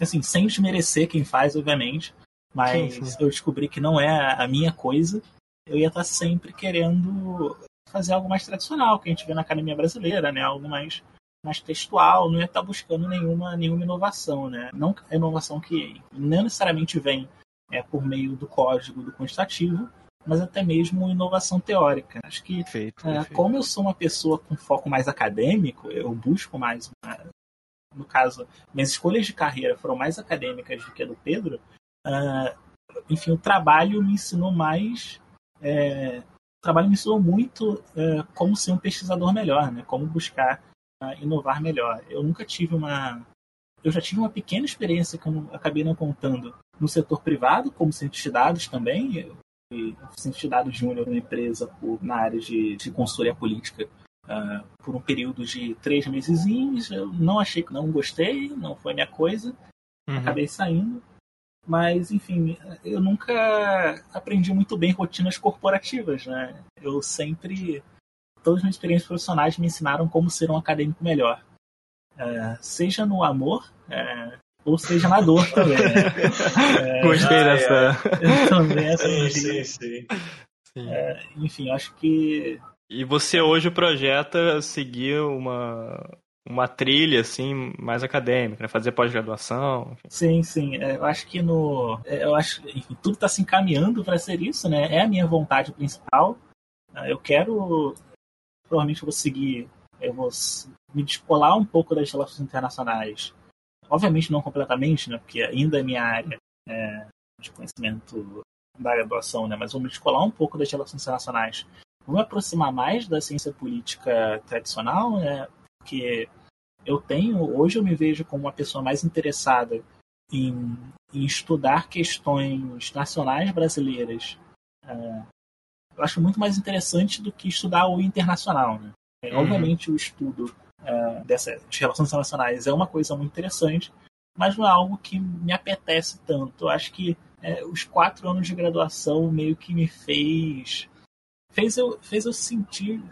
assim, sem desmerecer quem faz, obviamente, mas sim, sim. eu descobri que não é a minha coisa eu ia estar sempre querendo fazer algo mais tradicional, que a gente vê na academia brasileira, né? Algo mais, mais textual, não ia estar buscando nenhuma, nenhuma inovação, né? Não a inovação que não necessariamente vem é, por meio do código do quantitativo, mas até mesmo inovação teórica. Acho que, perfeito, é, perfeito. como eu sou uma pessoa com foco mais acadêmico, eu busco mais. no caso, minhas escolhas de carreira foram mais acadêmicas do que a do Pedro. Uh, enfim, o trabalho me ensinou mais é, o trabalho me ensinou muito é, como ser um pesquisador melhor, né? Como buscar uh, inovar melhor. Eu nunca tive uma... Eu já tive uma pequena experiência que eu acabei não contando no setor privado, como cientista de dados também. Eu dados júnior numa empresa por, na área de, de consultoria política uh, por um período de três meses. Eu não achei que não gostei, não foi minha coisa. Uhum. Acabei saindo. Mas, enfim, eu nunca aprendi muito bem rotinas corporativas, né? Eu sempre todas as minhas experiências profissionais me ensinaram como ser um acadêmico melhor. É, seja no amor, é, ou seja na dor também. Né? É, Gostei ah, dessa. É. Também essa sim, sim, sim. Sim. É, enfim, acho que. E você hoje projeta seguir uma, uma trilha assim mais acadêmica, né? fazer pós-graduação. Sim, sim. É, eu acho que no, é, eu acho, enfim, tudo está se encaminhando para ser isso, né? É a minha vontade principal. É, eu quero, provavelmente eu vou seguir, eu vou me descolar um pouco das relações internacionais. Obviamente não completamente, né? Porque ainda é minha área é, de conhecimento da graduação, né? Mas vou me descolar um pouco das relações internacionais. Vou me aproximar mais da ciência política tradicional, né? porque eu tenho, hoje eu me vejo como uma pessoa mais interessada em, em estudar questões nacionais brasileiras. É, eu acho muito mais interessante do que estudar o internacional. Né? É, uhum. Obviamente, o estudo é, dessas relações internacionais é uma coisa muito interessante, mas não é algo que me apetece tanto. Eu acho que é, os quatro anos de graduação meio que me fez fez eu, fez eu sentir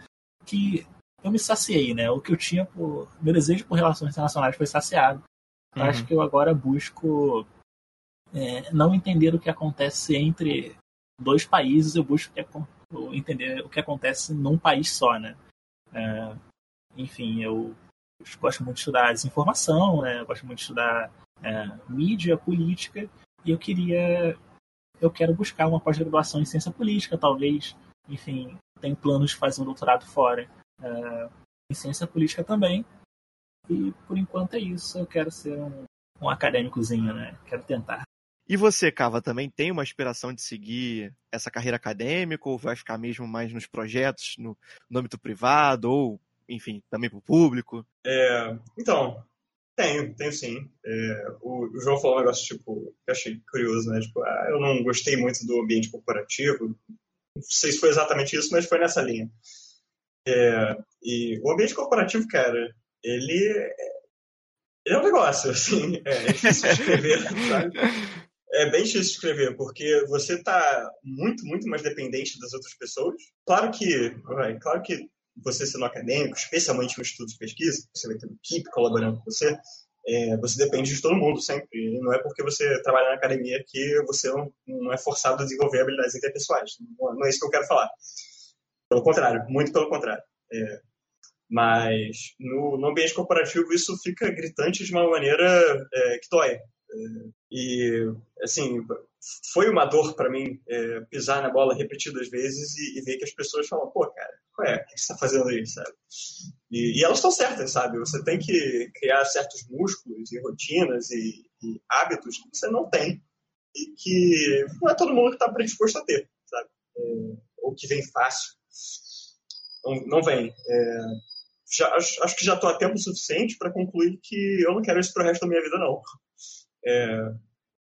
que eu me saciei, né? O que eu tinha por. Meu desejo por relações internacionais foi saciado. Uhum. Acho que eu agora busco é, não entender o que acontece entre dois países, eu busco entender o que acontece num país só, né? É, enfim, eu gosto muito de estudar desinformação, né? Eu gosto muito de estudar é, mídia, política, e eu queria. Eu quero buscar uma pós-graduação em ciência política, talvez. Enfim, tenho planos de fazer um doutorado fora é, em ciência política também. E por enquanto é isso. Eu quero ser um, um acadêmicozinho, né? Quero tentar. E você, Cava, também tem uma aspiração de seguir essa carreira acadêmica ou vai ficar mesmo mais nos projetos, no, no âmbito privado ou, enfim, também para o público? É, então, tenho, tenho sim. É, o, o, João falou um negócio, tipo, que eu achei curioso, né? Tipo, ah, eu não gostei muito do ambiente corporativo. Não sei se foi exatamente isso, mas foi nessa linha. É, e o ambiente corporativo, cara, ele é, é um negócio, assim, é, difícil de escrever, sabe? É bem difícil de escrever, porque você está muito, muito mais dependente das outras pessoas. Claro que, claro que você sendo acadêmico, especialmente no estudo de pesquisa, você vai ter uma equipe colaborando com você, é, você depende de todo mundo sempre. Não é porque você trabalha na academia que você não, não é forçado a desenvolver habilidades interpessoais. Não, não é isso que eu quero falar. Pelo contrário, muito pelo contrário. É, mas no, no, ambiente corporativo isso fica gritante de uma maneira é, que dói. E, assim, foi uma dor para mim é, pisar na bola repetidas vezes e, e, ver que as pessoas falam, pô, cara, qual é? O que você está fazendo aí, sabe? E, e elas estão certas, sabe? Você tem que criar certos músculos e rotinas e, e hábitos que você não tem e que não é todo mundo que está predisposto a ter, sabe? É, ou que vem fácil não, não vem. É, já, acho, acho, que já estou a tempo suficiente para concluir que eu não quero isso para o resto da minha vida, não. É,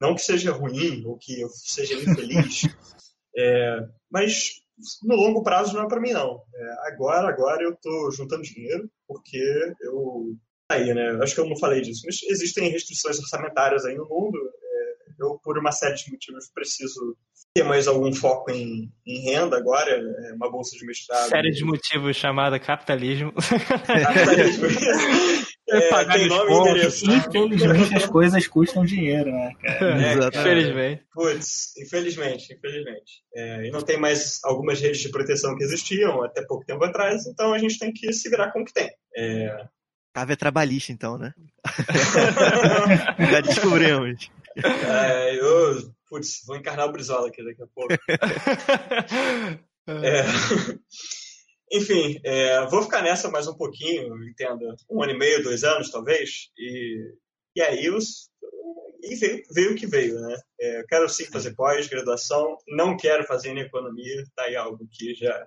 não que seja ruim ou que eu seja infeliz, é, mas no longo prazo não é para mim, não. É, agora, agora eu estou juntando dinheiro porque eu aí, né? Acho que eu não falei disso, mas existem restrições orçamentárias aí no mundo. É, eu, por uma série de motivos, preciso ter mais algum foco em, em renda agora, é uma bolsa de mestrado. Série de motivos chamada capitalismo. Capitalismo. é, pagar tem nome e endereço. Infelizmente as coisas custam dinheiro, né, cara? É, infelizmente. Putz, infelizmente, infelizmente. É, e não tem mais algumas redes de proteção que existiam até pouco tempo atrás, então a gente tem que se virar com o que tem. É... Cave é trabalhista, então, né? Já descobrimos. É, eu Putz, vou encarnar o Brizola aqui daqui a pouco. é, enfim, é, vou ficar nessa mais um pouquinho, entenda, um ano e meio, dois anos talvez, e, e aí os, e veio, veio o que veio, né? É, quero sim fazer pós-graduação, não quero fazer em economia, tá aí algo que já,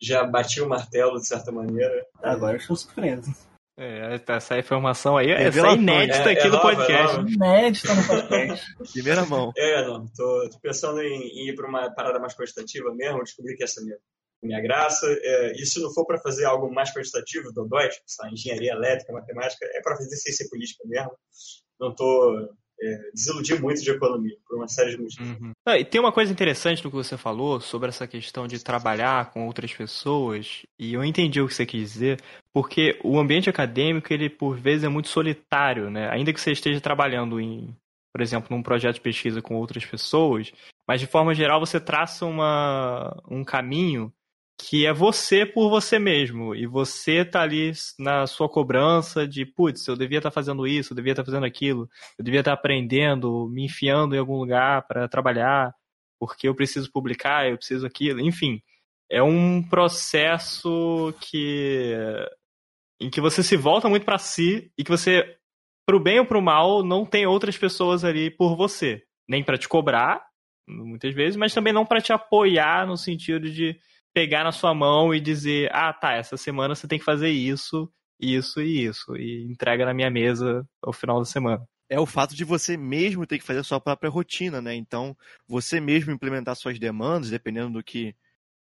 já bati o martelo de certa maneira. Agora eu estou surpreso. É, essa informação aí, é essa é inédita é, aqui é no nova, podcast. É inédita no podcast. Primeira mão. É, não, tô, tô pensando em, em, ir para uma parada mais quantitativa mesmo, descobrir que essa é a minha, minha graça. É, e se não for para fazer algo mais quantitativo, dodói, tipo, engenharia elétrica, matemática, é para fazer ciência política mesmo. Não tô é, desiludir muito de economia, por uma série de motivos. Uhum. Ah, e tem uma coisa interessante no que você falou sobre essa questão de trabalhar com outras pessoas, e eu entendi o que você quis dizer, porque o ambiente acadêmico, ele por vezes é muito solitário, né? Ainda que você esteja trabalhando em, por exemplo, num projeto de pesquisa com outras pessoas, mas de forma geral você traça uma, um caminho que é você por você mesmo. E você tá ali na sua cobrança de, putz, eu devia estar tá fazendo isso, eu devia estar tá fazendo aquilo, eu devia estar tá aprendendo, me enfiando em algum lugar para trabalhar, porque eu preciso publicar, eu preciso aquilo, enfim. É um processo que em que você se volta muito para si e que você pro bem ou pro mal não tem outras pessoas ali por você, nem para te cobrar muitas vezes, mas também não para te apoiar no sentido de pegar na sua mão e dizer: ah, tá, essa semana você tem que fazer isso, isso e isso, e entrega na minha mesa ao final da semana. É o fato de você mesmo ter que fazer a sua própria rotina, né? Então, você mesmo implementar suas demandas, dependendo do que,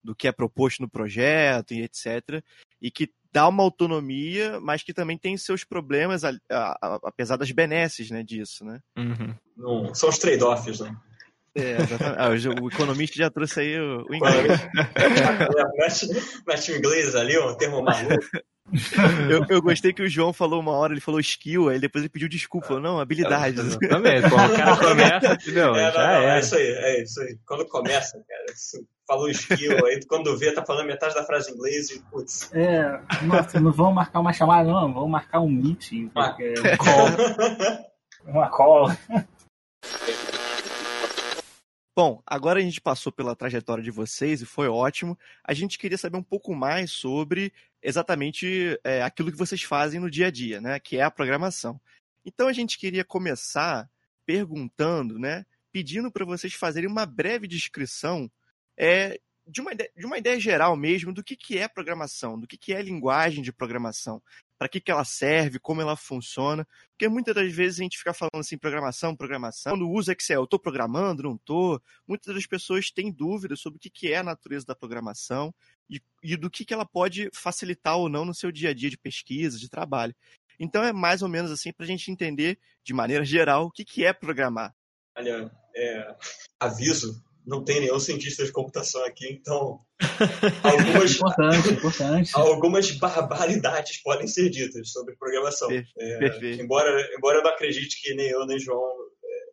do que é proposto no projeto e etc. E que dá uma autonomia, mas que também tem seus problemas, a, a, a, apesar das benesses né, disso, né? Uhum. Não, são os trade-offs, né? É, exatamente. Ah, o economista já trouxe aí o, o inglês. mete, o inglês ali, um termo maluco. Eu, eu, gostei que o João falou uma hora, ele falou skill, aí depois ele pediu desculpa. Falou, não, habilidades. É, exatamente. o cara começa, não, é, já não, é. é. isso aí, é isso aí. Quando começa, cara, falou skill, aí quando vê, tá falando metade da frase em inglês e, putz. É, nossa, não vamos marcar uma chamada, não, vamos marcar um meeting. Porque... Uma call. uma call. Bom, agora a gente passou pela trajetória de vocês e foi ótimo. A gente queria saber um pouco mais sobre exatamente é, aquilo que vocês fazem no dia a dia, né? Que é a programação. Então a gente queria começar perguntando, né? Pedindo para vocês fazerem uma breve descrição é, de, uma ideia, de uma ideia geral mesmo do que, que é programação, do que, que é linguagem de programação para que, que ela serve, como ela funciona. Porque muitas das vezes a gente fica falando assim, programação, programação. Quando usa Excel, eu estou programando, não estou. Muitas das pessoas têm dúvidas sobre o que, que é a natureza da programação e, e do que, que ela pode facilitar ou não no seu dia a dia de pesquisa, de trabalho. Então é mais ou menos assim para a gente entender, de maneira geral, o que, que é programar. Olha, é, aviso, não tem nenhum cientista de computação aqui, então algumas, importante, importante. algumas barbaridades podem ser ditas sobre programação. É, embora, embora eu não acredite que nem eu nem João é,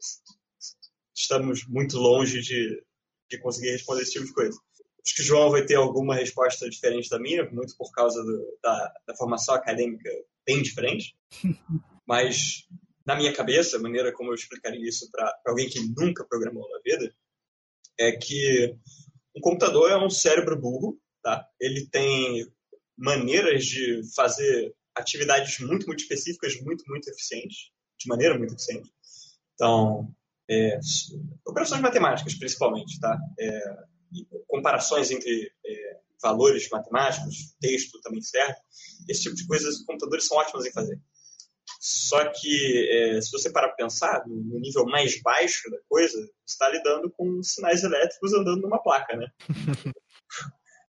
estamos muito longe de, de conseguir responder esse tipo de coisa. Acho que o João vai ter alguma resposta diferente da minha, muito por causa do, da, da formação acadêmica bem diferente. Mas, na minha cabeça, a maneira como eu explicaria isso para alguém que nunca programou na vida, é que um computador é um cérebro burro, tá? Ele tem maneiras de fazer atividades muito, muito específicas, muito, muito eficientes, de maneira muito eficiente. Então, é, operações matemáticas, principalmente, tá? É, comparações entre é, valores matemáticos, texto também serve. Esse tipo de coisas, computadores são ótimos em fazer. Só que, é, se você parar para pensar, no nível mais baixo da coisa, você está lidando com sinais elétricos andando numa placa, né?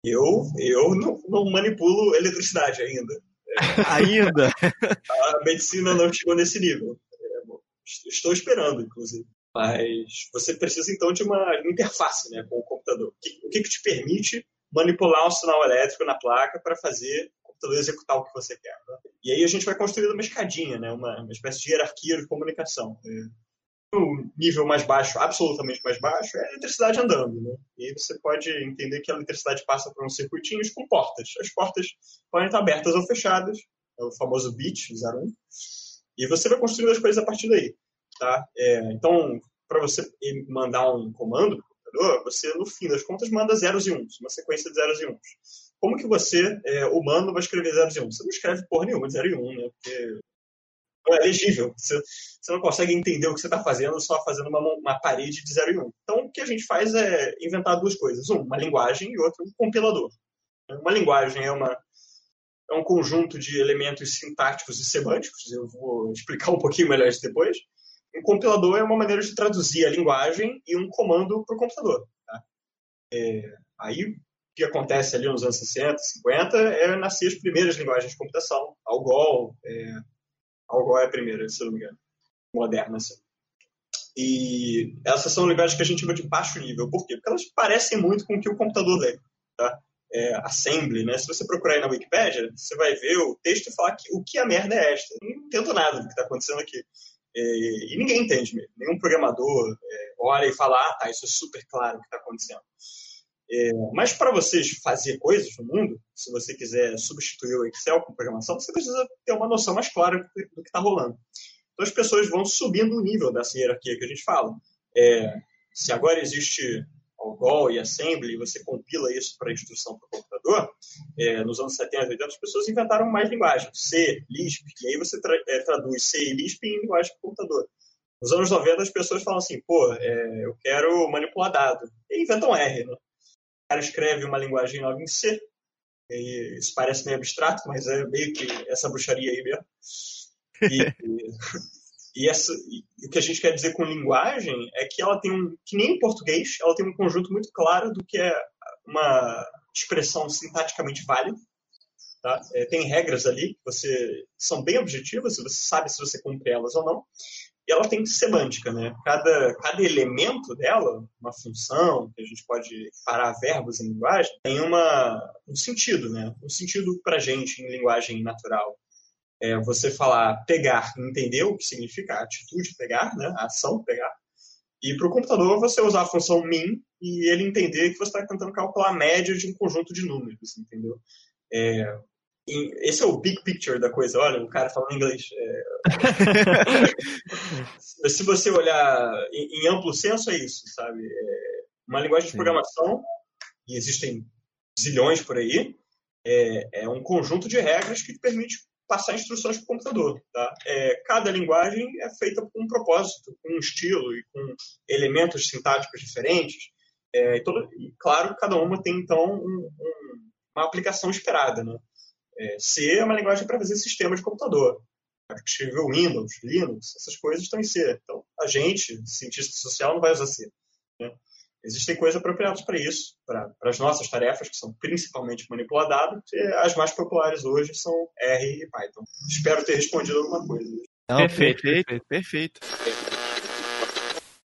eu eu não, não manipulo eletricidade ainda. ainda? A medicina não chegou nesse nível. É, estou esperando, inclusive. Mas você precisa, então, de uma interface né, com o computador. O que, o que te permite manipular um sinal elétrico na placa para fazer executar o que você quer. Né? E aí a gente vai construindo uma escadinha, né? uma, uma espécie de hierarquia de comunicação. É. O nível mais baixo, absolutamente mais baixo, é a eletricidade andando. Né? E aí você pode entender que a eletricidade passa por uns circuitinhos com portas. As portas podem estar abertas ou fechadas, é o famoso bit 01, e você vai construindo as coisas a partir daí. Tá? É, então, para você mandar um comando para o computador, você, no fim das contas, manda zeros e uns, uma sequência de zeros e uns. Como que você, é, humano, vai escrever 0 e 1? Você não escreve porra nenhuma de 0 e 1, né? Porque não é legível. Você, você não consegue entender o que você está fazendo só fazendo uma, uma parede de 0 e 1. Então, o que a gente faz é inventar duas coisas. Um, uma linguagem e outro, um compilador. Uma linguagem é, uma, é um conjunto de elementos sintáticos e semânticos. Eu vou explicar um pouquinho melhor isso depois. Um compilador é uma maneira de traduzir a linguagem e um comando para o computador. Tá? É, aí que acontece ali nos anos 60, 50, é nascer as primeiras linguagens de computação. Algol, é, Algol é a primeira, se não me engano, moderna, assim. E essas são linguagens que a gente chama de baixo nível. Por quê? Porque elas parecem muito com o que o computador lê. Tá? É, assembly, né? Se você procurar aí na Wikipedia, você vai ver o texto e falar que o que a merda é esta. Eu não entendo nada do que está acontecendo aqui. É, e ninguém entende mesmo. Nenhum programador é, olha e fala, ah, tá, isso é super claro o que está acontecendo. É, mas para vocês fazer coisas no mundo, se você quiser substituir o Excel com programação, você precisa ter uma noção mais clara do que está rolando. Então as pessoas vão subindo o nível dessa hierarquia que a gente fala. É, se agora existe Algol e Assembly, você compila isso para instrução para o computador, é, nos anos 70 e 80 as pessoas inventaram mais linguagens, C, Lisp, e aí você tra é, traduz C e Lisp em linguagem para o computador. Nos anos 90 as pessoas falam assim, pô, é, eu quero manipular dado. E inventam R, né? Cara escreve uma linguagem nova em C, e isso parece meio abstrato, mas é meio que essa bruxaria aí mesmo. E, e, essa, e o que a gente quer dizer com linguagem é que ela tem um, que nem em português, ela tem um conjunto muito claro do que é uma expressão sintaticamente válida. Tá? É, tem regras ali que você, são bem objetivas, você sabe se você cumpre elas ou não. E ela tem semântica, né? Cada, cada elemento dela, uma função, que a gente pode parar verbos em linguagem, tem uma, um sentido, né? Um sentido para gente em linguagem natural é você falar pegar, entender o que significa a atitude pegar, né, a ação pegar, e para o computador você usar a função min e ele entender que você está tentando calcular a média de um conjunto de números, entendeu? É, esse é o big picture da coisa. Olha, o cara falando inglês. É... Se você olhar em, em, amplo senso, é isso, sabe? É uma linguagem de programação, e existem zilhões por aí, é, é um conjunto de regras que permite passar instruções para o computador. Tá? É, cada linguagem é feita com um propósito, com um estilo e com elementos sintáticos diferentes. É, e, todo, e, claro, cada uma tem, então, um, um, uma aplicação esperada. Né? É, C é uma linguagem para fazer sistema de computador. Escrever Windows, Linux, essas coisas estão em C. Então, a gente, cientista social, não vai usar C. Né? Existem coisas apropriadas para isso, para as nossas tarefas, que são principalmente manipular dados, e as mais populares hoje são R e Python. Espero ter respondido alguma coisa. Não, perfeito, perfeito, perfeito.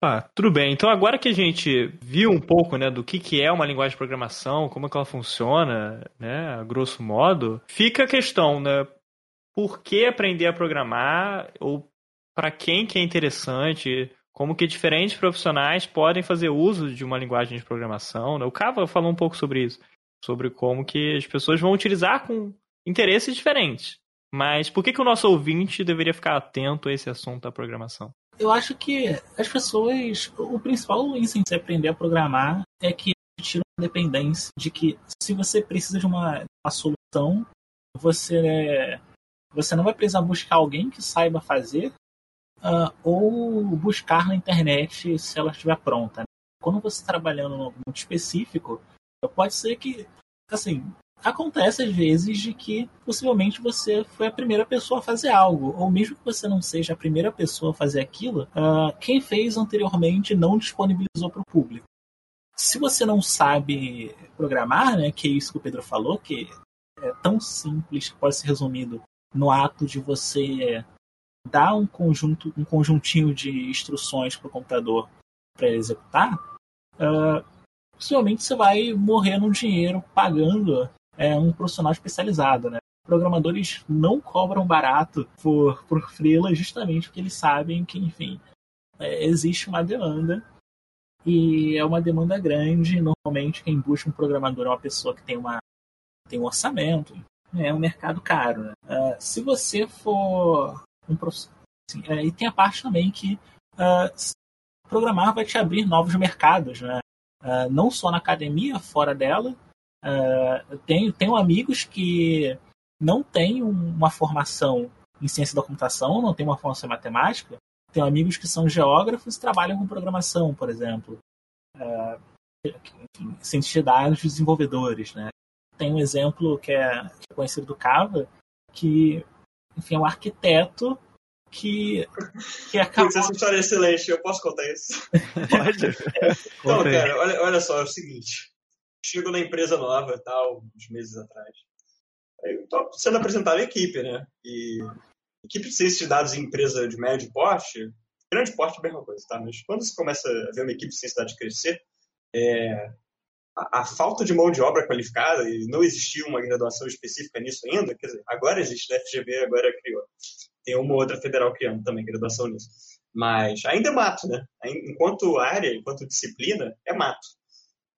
Ah, tudo bem. Então agora que a gente viu um pouco, né, do que, que é uma linguagem de programação, como é que ela funciona, né, a grosso modo, fica a questão, né, por que aprender a programar ou para quem que é interessante, como que diferentes profissionais podem fazer uso de uma linguagem de programação. Né? O Cava falou um pouco sobre isso, sobre como que as pessoas vão utilizar com interesses diferentes. Mas por que, que o nosso ouvinte deveria ficar atento a esse assunto da programação? Eu acho que as pessoas, o principal incentivo de aprender a programar é que tira a dependência de que se você precisa de uma, uma solução, você, você não vai precisar buscar alguém que saiba fazer, uh, ou buscar na internet se ela estiver pronta. Quando você está trabalhando no muito específico, pode ser que, assim, acontece às vezes de que possivelmente você foi a primeira pessoa a fazer algo, ou mesmo que você não seja a primeira pessoa a fazer aquilo, uh, quem fez anteriormente não disponibilizou para o público. Se você não sabe programar, né, que é isso que o Pedro falou, que é tão simples que pode ser resumido no ato de você dar um conjunto, um conjuntinho de instruções para o computador para executar, uh, possivelmente você vai morrer no dinheiro pagando é, um profissional especializado, né? Programadores não cobram barato por, por freela justamente porque eles sabem que, enfim, é, existe uma demanda e é uma demanda grande. Normalmente quem busca um programador é uma pessoa que tem, uma, tem um orçamento, é um mercado caro. Né? Uh, se você for um profissional. Assim, é, e tem a parte também que uh, programar vai te abrir novos mercados, né? Uh, não só na academia, fora dela. Uh, tenho, tenho amigos que não têm uma formação em ciência da computação, não têm uma formação em matemática. Tenho amigos que são geógrafos e trabalham com programação, por exemplo. Uh, cientistas de dados, desenvolvedores, né? Tem um exemplo que é, que é conhecido do Cava, que enfim, é um arquiteto que, que acabou... Essa história é excelente, eu posso contar isso? Pode. então, cara, olha, olha só, é o seguinte. Chego na empresa nova, tal, uns meses atrás. Aí eu tô sendo apresentado a equipe, né? E equipe ciência de dados em empresa de médio porte grande porte é a mesma coisa, tá? Mas quando você começa a ver uma equipe da cidade crescer, é, a, a, falta de mão de obra qualificada, e não existia uma graduação específica nisso ainda, quer dizer, agora existe, né? FGV agora criou. Tem uma outra federal criando também graduação nisso. Mas ainda é mato, né? Enquanto área, enquanto disciplina, é mato.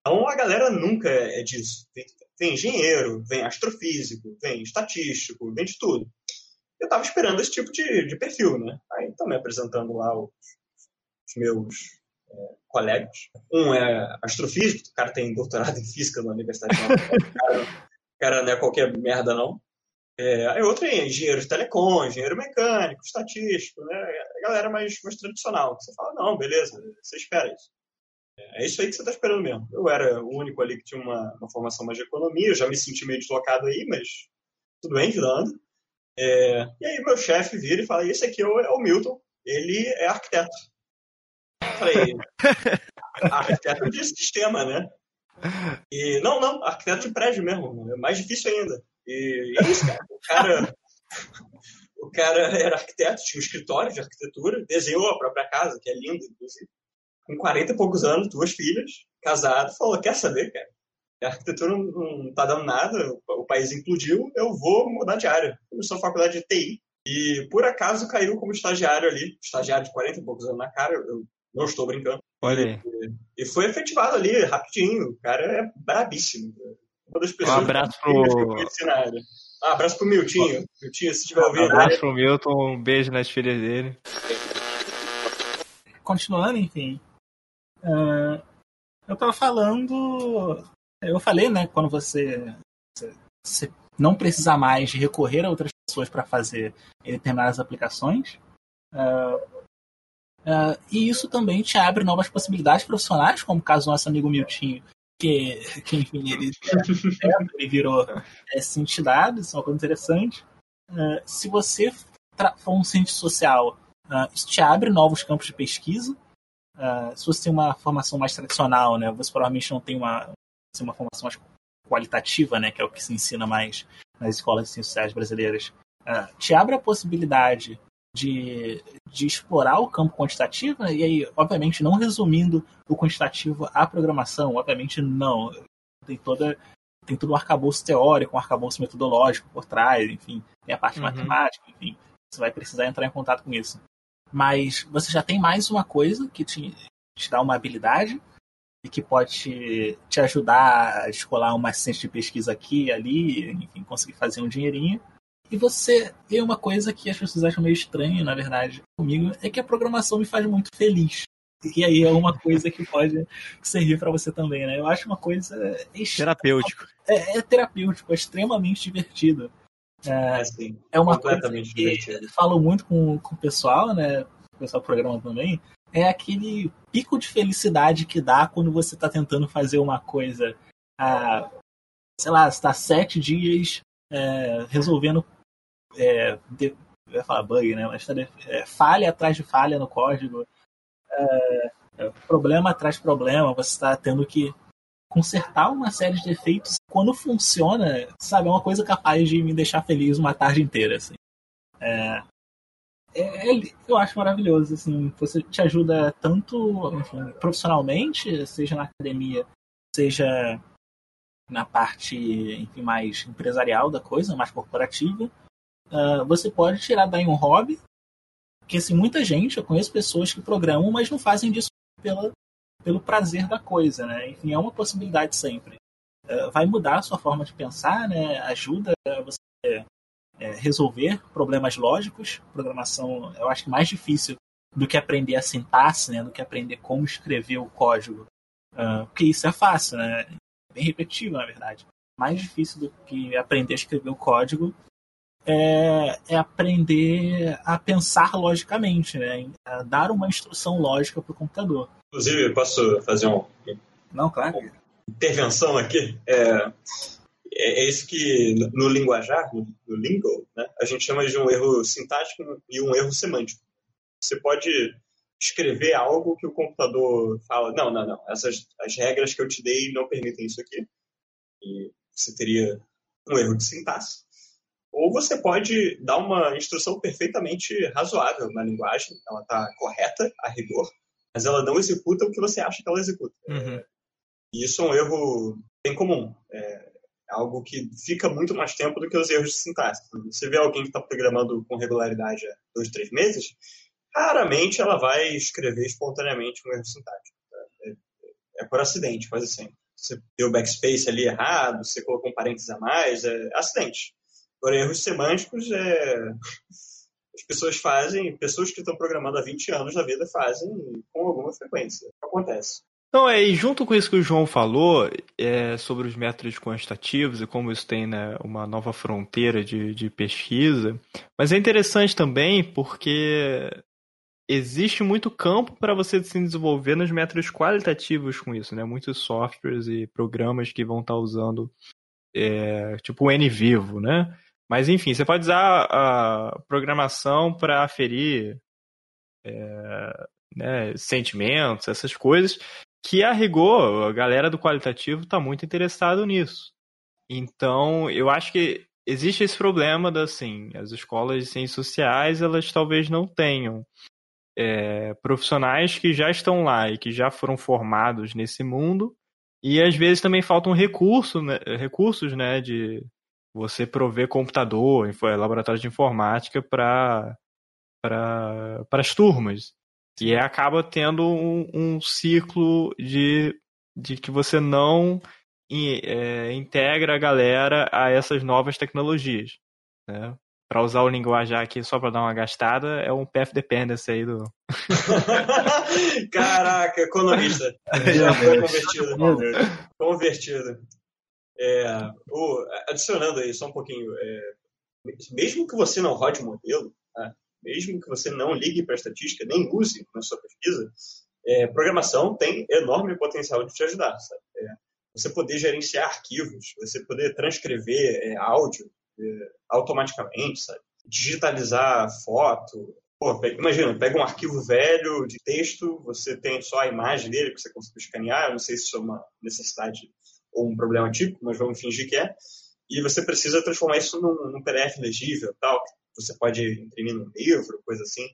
Então a galera nunca é disso. Vem, vem engenheiro, vem astrofísico, vem estatístico, vem de tudo. Eu estava esperando esse tipo de, de perfil, né? Aí me apresentando lá os, os meus é, colegas. Um é astrofísico, o cara tem doutorado em física na Universidade de o cara, o cara não é qualquer merda, não. É, aí outro é engenheiro de telecom, engenheiro mecânico, estatístico, né? A galera mais, mais tradicional. Você fala, não, beleza, você espera isso. É, isso aí que você está esperando mesmo. Eu era o único ali que tinha uma, uma formação mais de economia, eu já me senti meio deslocado aí, mas tudo bem, vida anda. É, e aí meu chefe vira e fala, esse aqui é o, é o Milton, ele é arquiteto. Eu falei, arquiteto de sistema, né? E, não, não, arquiteto de prédio mesmo, é mais difícil ainda. E é isso, cara. O cara, o cara era arquiteto, tinha um escritório de arquitetura, desenhou a própria casa, que é linda, inclusive. Com 40 e poucos anos, duas filhas, casado, falou, quer saber, cara? a arquitetura não, não tá dando nada, o, país implodiu, eu vou mudar de área. Começou a faculdade de TI e por acaso caiu como estagiário ali, estagiário de 40 e poucos anos na cara, eu não estou brincando. Olha aí. E, e foi efetivado ali, rapidinho. O cara é brabíssimo. Uma das pessoas um abraço pro... que eu conheci na área. Um abraço pro Miltinho. Miltinho, se estiver ouvindo. Um abraço pro Milton, um beijo nas filhas dele. Continuando, enfim. Uh, eu tava falando eu falei, né, quando você, você não precisa mais recorrer a outras pessoas para fazer determinadas aplicações. Uh, uh, e isso também te abre novas possibilidades profissionais, como o caso do nosso amigo Miltinho, que, que enfim, ele, ele virou é, cientidade, isso é uma coisa interessante. Se você for um cientista social, isso te abre novos campos de pesquisa. Se você tem uma formação mais tradicional, né, você provavelmente não tem uma, ser uma formação mais qualitativa, né, que é o que se ensina mais nas escolas de ciências sociais brasileiras, uh, te abre a possibilidade de, de explorar o campo quantitativo, né, e aí, obviamente, não resumindo o quantitativo à programação, obviamente não. Tem toda tem todo um arcabouço teórico, um arcabouço metodológico por trás, enfim, tem a parte uhum. matemática, enfim, você vai precisar entrar em contato com isso. Mas você já tem mais uma coisa que te, te dá uma habilidade, e que pode te, te ajudar a escolar uma assistente de pesquisa aqui e ali, enfim, conseguir fazer um dinheirinho. E você, e uma coisa que as pessoas acham meio estranha, na verdade, comigo, é que a programação me faz muito feliz. E aí é uma coisa que pode servir para você também, né? Eu acho uma coisa. Terapêutico. É, é terapêutico, é extremamente divertido. É, é, é uma coisa que divertido. falo muito com, com o pessoal, né? O pessoal do programa também, é aquele pico de felicidade que dá quando você está tentando fazer uma coisa. Ah, sei lá, está sete dias é, resolvendo. É, de, eu ia falar bug, né? Mas tá de, é, falha atrás de falha no código. É, é, problema atrás de problema. Você está tendo que consertar uma série de defeitos. Quando funciona, sabe, é uma coisa capaz de me deixar feliz uma tarde inteira. Assim. É, é, é, eu acho maravilhoso, assim, você te ajuda tanto enfim, profissionalmente, seja na academia, seja na parte enfim, mais empresarial da coisa, mais corporativa. Uh, você pode tirar daí um hobby, que assim, muita gente, eu conheço pessoas que programam, mas não fazem disso pela, pelo prazer da coisa, né? Enfim, é uma possibilidade sempre. Uh, vai mudar a sua forma de pensar, né? Ajuda você é, resolver problemas lógicos. Programação, eu acho que mais difícil do que aprender a sintaxe, né, do que aprender como escrever o código. Uh, porque isso é fácil, né? É bem repetitivo, na verdade. Mais difícil do que aprender a escrever o código é, é aprender a pensar logicamente, né? A dar uma instrução lógica para o computador. Inclusive, posso fazer um. Não, claro. Intervenção aqui. É, é, é isso que no linguajar, no, no lingo, né, a gente chama de um erro sintático e um erro semântico. Você pode escrever algo que o computador fala, não, não, não, essas as regras que eu te dei não permitem isso aqui. E você teria um erro de sintaxe. Ou você pode dar uma instrução perfeitamente razoável na linguagem, ela está correta a rigor, mas ela não executa o que você acha que ela executa. Uhum. E isso é um erro bem comum. É algo que fica muito mais tempo do que os erros de sintaxe. Você vê alguém que está programando com regularidade há dois, três meses, raramente ela vai escrever espontaneamente um erro sintático. É, é por acidente, quase sempre. Você deu backspace ali errado, você colocou um parênteses a mais, é acidente. Agora, erros semânticos é. As pessoas fazem, pessoas que estão programando há 20 anos na vida fazem com alguma frequência. Acontece. Então, é, e junto com isso que o João falou é, sobre os métodos quantitativos e como isso tem né, uma nova fronteira de, de pesquisa, mas é interessante também porque existe muito campo para você se desenvolver nos métodos qualitativos com isso, né? Muitos softwares e programas que vão estar tá usando é, tipo o NVivo, né? Mas enfim, você pode usar a programação para aferir é, né, sentimentos, essas coisas, que a rigor, a galera do qualitativo está muito interessado nisso. Então, eu acho que existe esse problema da, assim, as escolas de ciências sociais, elas talvez não tenham é, profissionais que já estão lá e que já foram formados nesse mundo, e às vezes também faltam recurso, né, recursos, né, de você prover computador, laboratório de informática para para as turmas. E acaba tendo um, um ciclo de, de que você não é, integra a galera a essas novas tecnologias. Né? Para usar o linguajar aqui só para dar uma gastada, é um path dependency aí do. Caraca, economista. Já foi convertido. convertido. É, o, adicionando aí só um pouquinho, é, mesmo que você não rode modelo, tá? mesmo que você não ligue para estatística, nem use na sua pesquisa, é, programação tem enorme potencial de te ajudar. É, você poder gerenciar arquivos, você poder transcrever é, áudio é, automaticamente, sabe? digitalizar foto. Pô, imagina, pega um arquivo velho de texto, você tem só a imagem dele que você conseguiu escanear, não sei se isso é uma necessidade ou um problema típico, mas vamos fingir que é, e você precisa transformar isso num, num PDF legível, tal, você pode imprimir num livro, coisa assim.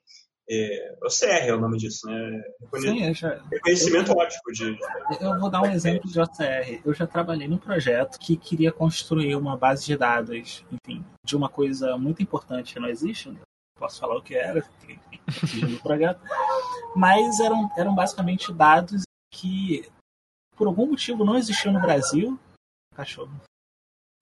É, OCR é o nome disso, né? Sim, já, Reconhecimento eu, ótico de. Eu vou dar um exemplo de OCR. Eu já trabalhei num projeto que queria construir uma base de dados, enfim, de uma coisa muito importante que não existe. Posso falar o que era, do projeto. Mas eram, eram basicamente dados que, por algum motivo, não existiam no Brasil. Cachorro.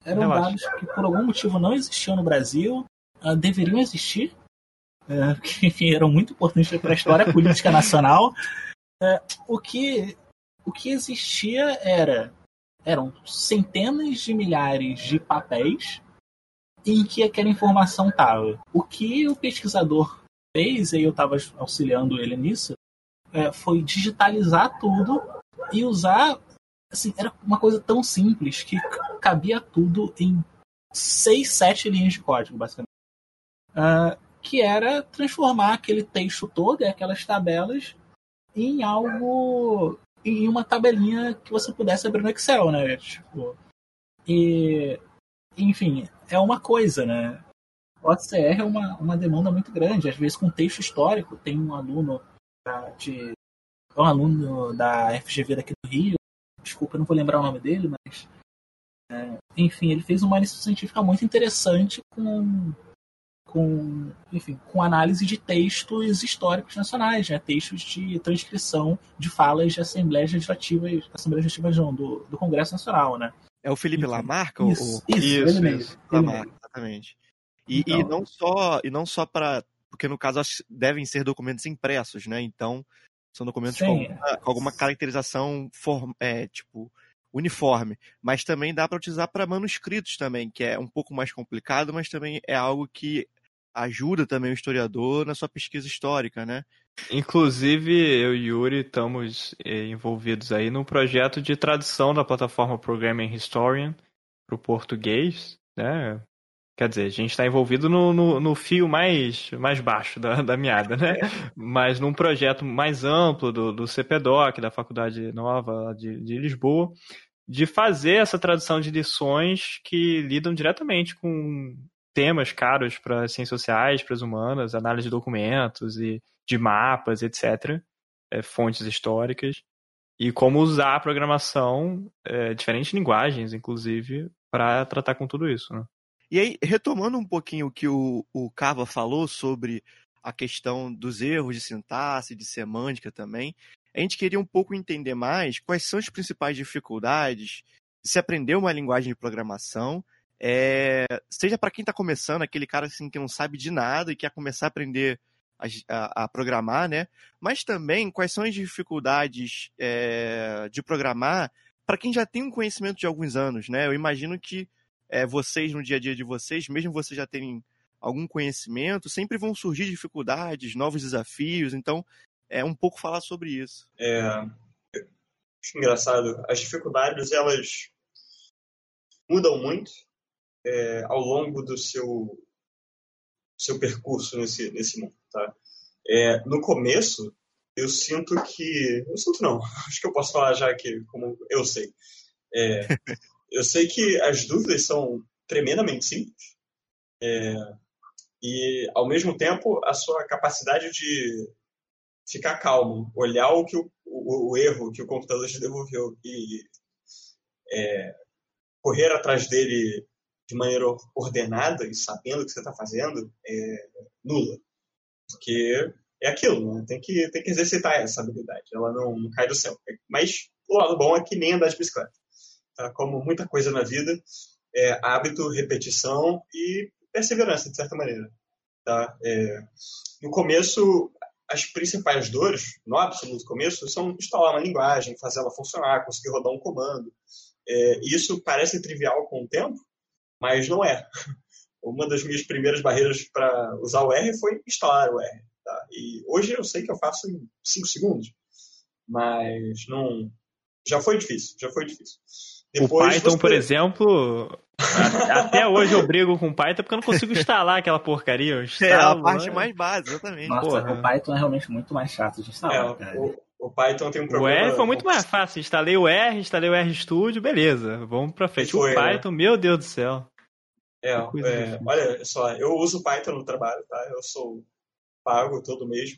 Eram Relaxa. dados que, por algum motivo, não existiam no Brasil uh, deveriam existir, uh, que enfim, eram muito importantes para a história política nacional. Uh, o, que, o que existia era eram centenas de milhares de papéis em que aquela informação estava. O que o pesquisador fez, e eu estava auxiliando ele nisso, é, foi digitalizar tudo e usar. Assim, era uma coisa tão simples que cabia tudo em seis, sete linhas de código, basicamente uh, que era transformar aquele texto todo, aquelas tabelas, em algo, em uma tabelinha que você pudesse abrir no Excel, né? Tipo, e, enfim, é uma coisa, né? O OCR é uma, uma demanda muito grande, às vezes com texto histórico. Tem um aluno de um aluno da FGV daqui do Rio, desculpa, eu não vou lembrar o nome dele, mas é, enfim, ele fez uma análise científica muito interessante com com, enfim, com análise de textos históricos nacionais, né? textos de transcrição de falas de assembleias legislativas, assembleias legislativas não, do, do Congresso Nacional, né? É o Felipe Lamarca? Isso, o... isso, isso, ele mesmo. Isso, Lamarca, exatamente. E, então, e não só, e não só para, porque no caso devem ser documentos impressos, né? Então são documentos com alguma, com alguma, caracterização form, é, tipo uniforme, mas também dá para utilizar para manuscritos também, que é um pouco mais complicado, mas também é algo que ajuda também o historiador na sua pesquisa histórica, né? Inclusive, eu e Yuri estamos eh, envolvidos aí num projeto de tradução da plataforma Programming Historian para o português, né? Quer dizer, a gente está envolvido no, no, no, fio mais, mais baixo da, da meada, né? Mas num projeto mais amplo do, do CPDOC, da Faculdade Nova de, de Lisboa, de fazer essa tradução de lições que lidam diretamente com temas caros para ciências sociais, para as humanas, análise de documentos e de mapas, etc., é, fontes históricas, e como usar a programação, é, diferentes linguagens, inclusive, para tratar com tudo isso. Né? E aí, retomando um pouquinho o que o, o Cava falou sobre a questão dos erros de sintaxe, de semântica também, a gente queria um pouco entender mais quais são as principais dificuldades de se aprender uma linguagem de programação, é, seja para quem está começando, aquele cara assim, que não sabe de nada e quer começar a aprender a, a, a programar, né? Mas também quais são as dificuldades é, de programar para quem já tem um conhecimento de alguns anos, né? Eu imagino que é, vocês, no dia a dia de vocês, mesmo vocês já terem algum conhecimento, sempre vão surgir dificuldades, novos desafios. Então, é um pouco falar sobre isso. É, acho engraçado. As dificuldades, elas mudam muito é, ao longo do seu, seu percurso nesse, nesse mundo, tá? É, no começo, eu sinto que... Eu sinto não. Acho que eu posso falar já que como eu sei. É, eu sei que as dúvidas são tremendamente simples. É, e, ao mesmo tempo, a sua capacidade de ficar calmo, olhar o, que o, o, o erro que o computador te devolveu e é, correr atrás dele de maneira ordenada e sabendo o que você está fazendo é nula. Porque é aquilo, né? tem, que, tem que exercitar essa habilidade, ela não, não cai do céu. Mas o lado bom é que nem andar de bicicleta. Tá? Como muita coisa na vida, é hábito, repetição e perseverança, de certa maneira. Tá? É, no começo, as principais dores, no absoluto começo, são instalar uma linguagem, fazer ela funcionar, conseguir rodar um comando. É, isso parece trivial com o tempo, mas não é. Uma das minhas primeiras barreiras para usar o R foi instalar o R. Tá? E hoje eu sei que eu faço em 5 segundos, mas não. Já foi difícil, já foi difícil. Depois o Python, você... por exemplo, até hoje eu brigo com o Python porque eu não consigo instalar aquela porcaria. Instalo, é a parte né? mais básica, exatamente. Nossa, Porra. o Python é realmente muito mais chato de instalar. É, o, o, Python tem um problema. O R foi muito mais fácil. Instalei o R, instalei o RStudio, beleza. Vamos pra frente. Foi, o né? Python, né? meu Deus do céu. É, é olha só, eu uso Python no trabalho, tá? Eu sou pago todo mês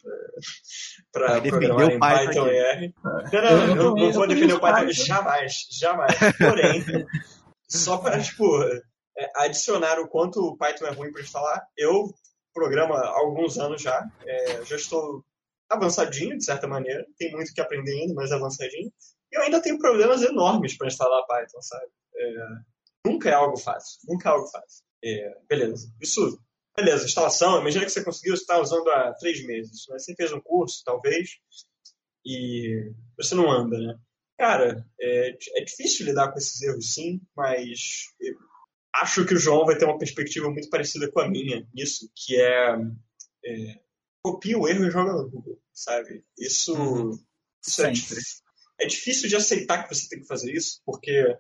para programar em Python e R. Não, não, eu, eu não vou defender o Python jamais, jamais. Porém, só para tipo, é, adicionar o quanto o Python é ruim para instalar, eu programo há alguns anos já, é, já estou avançadinho de certa maneira, tem muito que aprender ainda, mas avançadinho. E eu ainda tenho problemas enormes para instalar Python, sabe? É, nunca é algo fácil, nunca é algo fácil. É, beleza, isso, beleza, instalação, imagina que você conseguiu, você está usando há três meses, né? você fez um curso, talvez, e você não anda, né? Cara, é, é difícil lidar com esses erros, sim, mas acho que o João vai ter uma perspectiva muito parecida com a minha nisso, que é, é copia o erro e joga no Google, sabe? Isso, uhum. isso é, é, difícil de aceitar que você tem que fazer isso, porque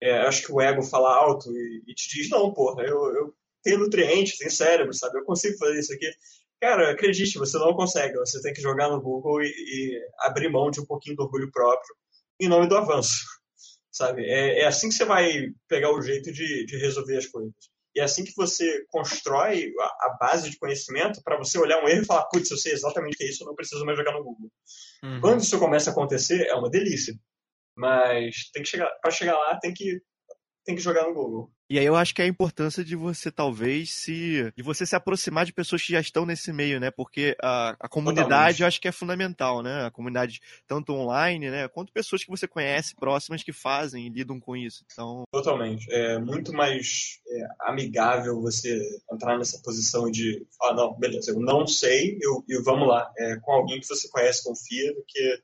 é, acho que o ego fala alto e, e te diz, não, porra, eu, eu tenho nutrientes, tenho cérebro, sabe? Eu consigo fazer isso aqui. Cara, acredite, você não consegue. Você tem que jogar no Google e, e abrir mão de um pouquinho do orgulho próprio em nome do avanço, sabe? É, é assim que você vai pegar o jeito de, de resolver as coisas. E é assim que você constrói a, a base de conhecimento para você olhar um erro e falar, putz, eu sei exatamente é isso, eu não preciso mais jogar no Google. Uhum. Quando isso começa a acontecer, é uma delícia. Mas tem que chegar, para chegar lá, tem que tem que jogar no Google. E aí eu acho que é a importância de você talvez se de você se aproximar de pessoas que já estão nesse meio, né? Porque a, a comunidade Totalmente. eu acho que é fundamental, né? A comunidade tanto online, né, quanto pessoas que você conhece próximas que fazem e lidam com isso. Então, Totalmente. É muito mais é, amigável você entrar nessa posição de ah, não, beleza, eu não sei, eu, eu vamos lá, é, com alguém que você conhece, confia, do que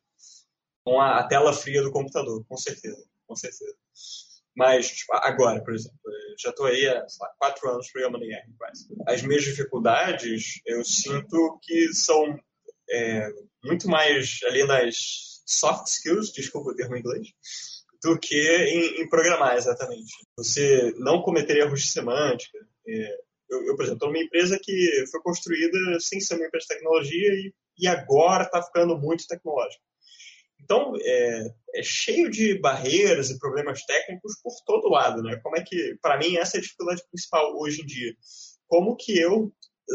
com a, a tela fria do computador, com certeza, com certeza. Mas, tipo, agora, por exemplo, já estou aí há lá, quatro anos programando em R, quase. As minhas dificuldades, eu sinto que são é, muito mais ali nas soft skills, desculpa o termo em inglês, do que em, em programar exatamente. Você não cometer erros de semântica. É, eu, eu, por exemplo, estou numa empresa que foi construída sem ser uma empresa de tecnologia e, e agora está ficando muito tecnológica. Então, é, é, cheio de barreiras e problemas técnicos por todo lado, né? Como é que, para mim, essa é a dificuldade principal hoje em dia. como que eu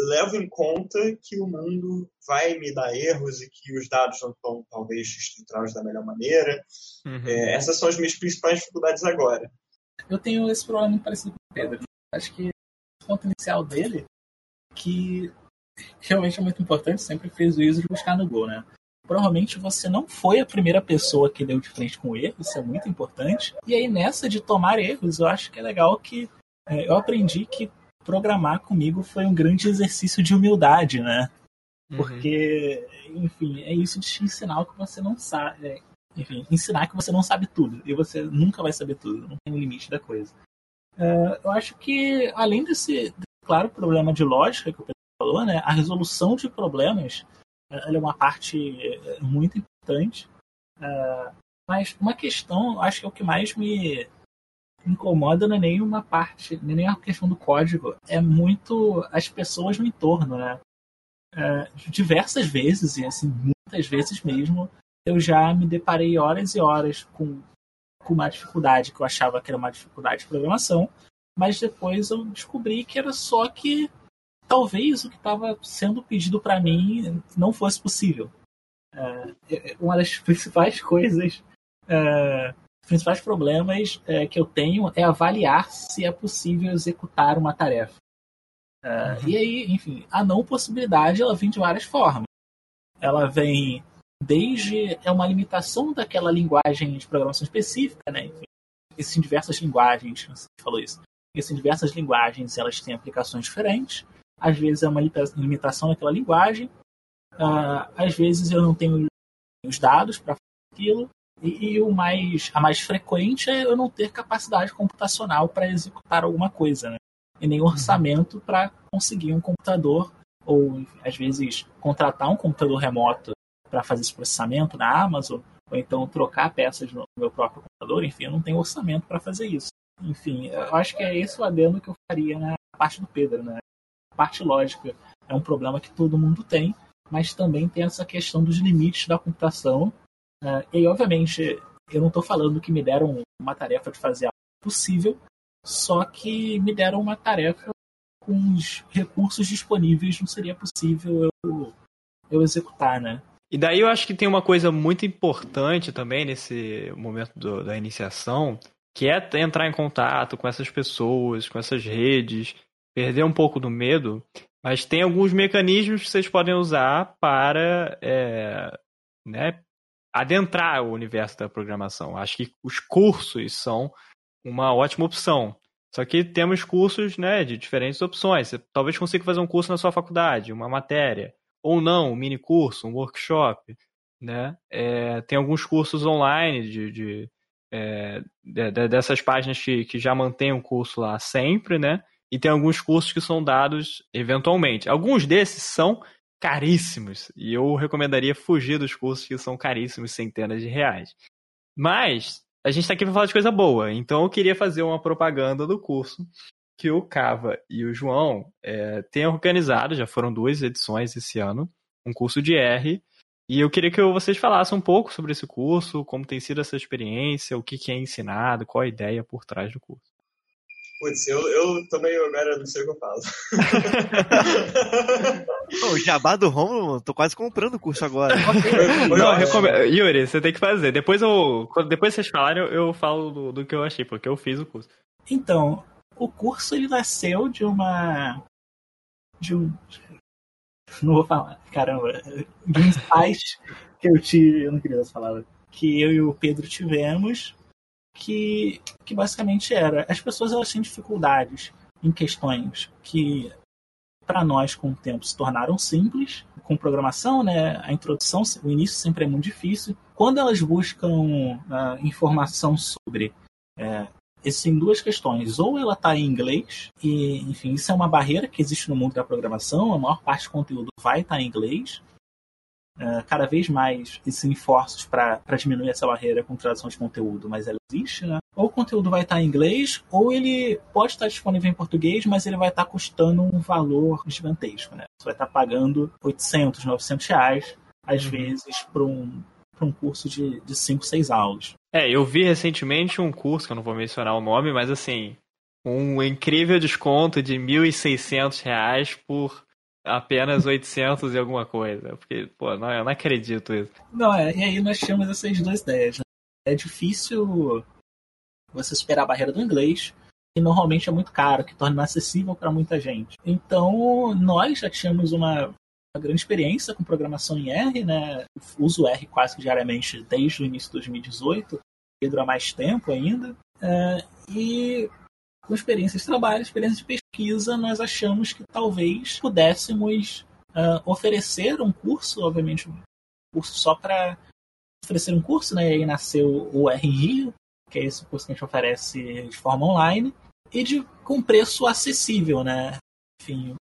levo em conta que o mundo vai me dar erros e que os dados não estão, talvez, estruturados da melhor maneira. Uhum. É, essas são as minhas principais dificuldades agora. Eu tenho esse problema muito parecido com o Pedro. Acho que o ponto inicial dele, que realmente é muito importante, sempre fez o uso de buscar no Go, né? Provavelmente você não foi a primeira pessoa que deu de frente com erro, isso é muito importante. E aí, nessa de tomar erros, eu acho que é legal que é, eu aprendi que programar comigo foi um grande exercício de humildade, né? Uhum. Porque, enfim, é isso de te ensinar o que você não sabe. é, enfim, ensinar que você não sabe tudo. E você nunca vai saber tudo, não tem um limite da coisa. É, eu acho que, além desse, claro, problema de lógica que o Pedro falou, né? A resolução de problemas ela é uma parte é, muito importante. É, mas uma questão, acho que é o que mais me incomoda não é nem uma parte, nem a questão do código, é muito as pessoas no entorno, né? É, diversas vezes, e assim, muitas vezes mesmo, eu já me deparei horas e horas com, com uma dificuldade que eu achava que era uma dificuldade de programação, mas depois eu descobri que era só que talvez o que estava sendo pedido para mim não fosse possível. É, uma das principais coisas, é, principais problemas é, que eu tenho é avaliar se é possível executar uma tarefa. É, Uhum. E aí, enfim, a não possibilidade ela vem de várias formas. Ela vem desde é uma limitação daquela linguagem de programação específica, né? Enfim, existem diversas linguagens, você falou isso. Existem diversas linguagens, elas têm aplicações diferentes. Às vezes é uma limita- limitação daquela linguagem. Ah, às vezes eu não tenho os dados para aquilo. E, e o mais, a mais frequente é eu não ter capacidade computacional para executar alguma coisa, né? E nem orçamento para conseguir um computador ou às vezes contratar um computador remoto para fazer esse processamento na Amazon, ou então trocar peças no meu próprio computador, enfim, eu não tenho orçamento para fazer isso. Enfim, eu acho que é esse o adendo que eu faria na parte do Pedro, né? Parte lógica é um problema que todo mundo tem, mas também tem essa questão dos limites da computação. né? e obviamente, eu não estou falando que me deram uma tarefa de fazer algo possível, só que me deram uma tarefa com os recursos disponíveis, não seria possível eu, eu executar, né? E daí eu acho que tem uma coisa muito importante também nesse momento do- da iniciação, que é entrar em contato com essas pessoas, com essas redes, perder um pouco do medo, mas tem alguns mecanismos que vocês podem usar para é, né, adentrar o universo da programação. Acho que os cursos são uma ótima opção. Só que temos cursos né, de diferentes opções. Você talvez consiga fazer um curso na sua faculdade, uma matéria ou não, um mini curso, um workshop, né? É, tem alguns cursos online de, de, é, de- de- dessas páginas que, que já mantêm o curso lá sempre, né? E tem alguns cursos que são dados eventualmente. Alguns desses são caríssimos e eu recomendaria fugir dos cursos que são caríssimos, centenas de reais. Mas a gente está aqui para falar de coisa boa, então eu queria fazer uma propaganda do curso que o Cava e o João é, têm organizado, já foram duas edições esse ano, um curso de R. E eu queria que vocês falassem um pouco sobre esse curso, como tem sido essa experiência, o que, que é ensinado, qual a ideia por trás do curso. Putz, eu, eu também agora não sei o que eu falo. O jabá do Romulo, tô quase comprando o curso agora. Não, Yuri, você tem que fazer. Depois eu. Depois vocês falarem, eu, eu falo do, do que eu achei, porque eu fiz o curso. Então, o curso ele nasceu de uma. de um. Não vou falar, caramba. De um insight que eu tive. Eu não queria essa palavra. Que eu e o Pedro tivemos, que, que basicamente era: as pessoas elas têm dificuldades em questões que, para nós, com o tempo, se tornaram simples. Com programação, né? A introdução, o início sempre é muito difícil. Quando elas buscam ah, informação sobre é, existem duas questões. Ou ela está em inglês, e, enfim, isso é uma barreira que existe no mundo da programação, a maior parte do conteúdo vai estar em inglês. É, cada vez mais existem esforços para diminuir essa barreira com tradução de conteúdo, mas ela existe, né? Ou o conteúdo vai estar em inglês, ou ele pode estar disponível em português, mas ele vai estar custando um valor gigantesco, né? Você vai estar pagando 800, 900 reais, às Uhum. vezes, para um, pra um curso de 5, 6 aulas. É, eu vi recentemente um curso, que eu não vou mencionar o nome, mas assim, um incrível desconto de R$ 1.600 por apenas 800 e alguma coisa. Porque, pô, não, eu não acredito isso. Não, é, e aí nós temos essas duas ideias. Né? É difícil você superar a barreira do inglês, que normalmente é muito caro, que torna inacessível para muita gente. Então, nós já tínhamos uma, uma, grande experiência com programação em R, né? Uso R quase que diariamente desde o início de 2018, Pedro há mais tempo ainda. É, e com experiência de trabalho, experiência de pesquisa, nós achamos que talvez pudéssemos uh, oferecer um curso, obviamente, um curso só para oferecer um curso, né? E aí nasceu o Rio, que é esse curso que a gente oferece de forma online, e de, com preço acessível, né? Enfim,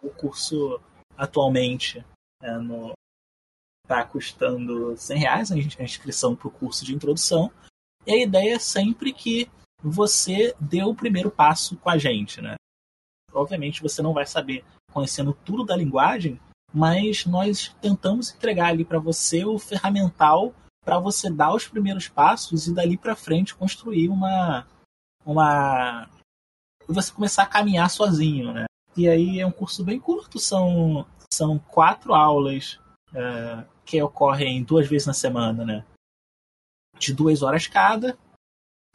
o curso atualmente é, está custando 100 reais a inscrição para o curso de introdução. E a ideia é sempre que você dê o primeiro passo com a gente, né? Obviamente você não vai saber conhecendo tudo da linguagem, mas nós tentamos entregar ali para você o ferramental para você dar os primeiros passos e dali para frente construir uma uma você começar a caminhar sozinho, né? E aí é um curso bem curto, são são quatro aulas uh, que ocorrem duas vezes na semana, né? De duas horas cada,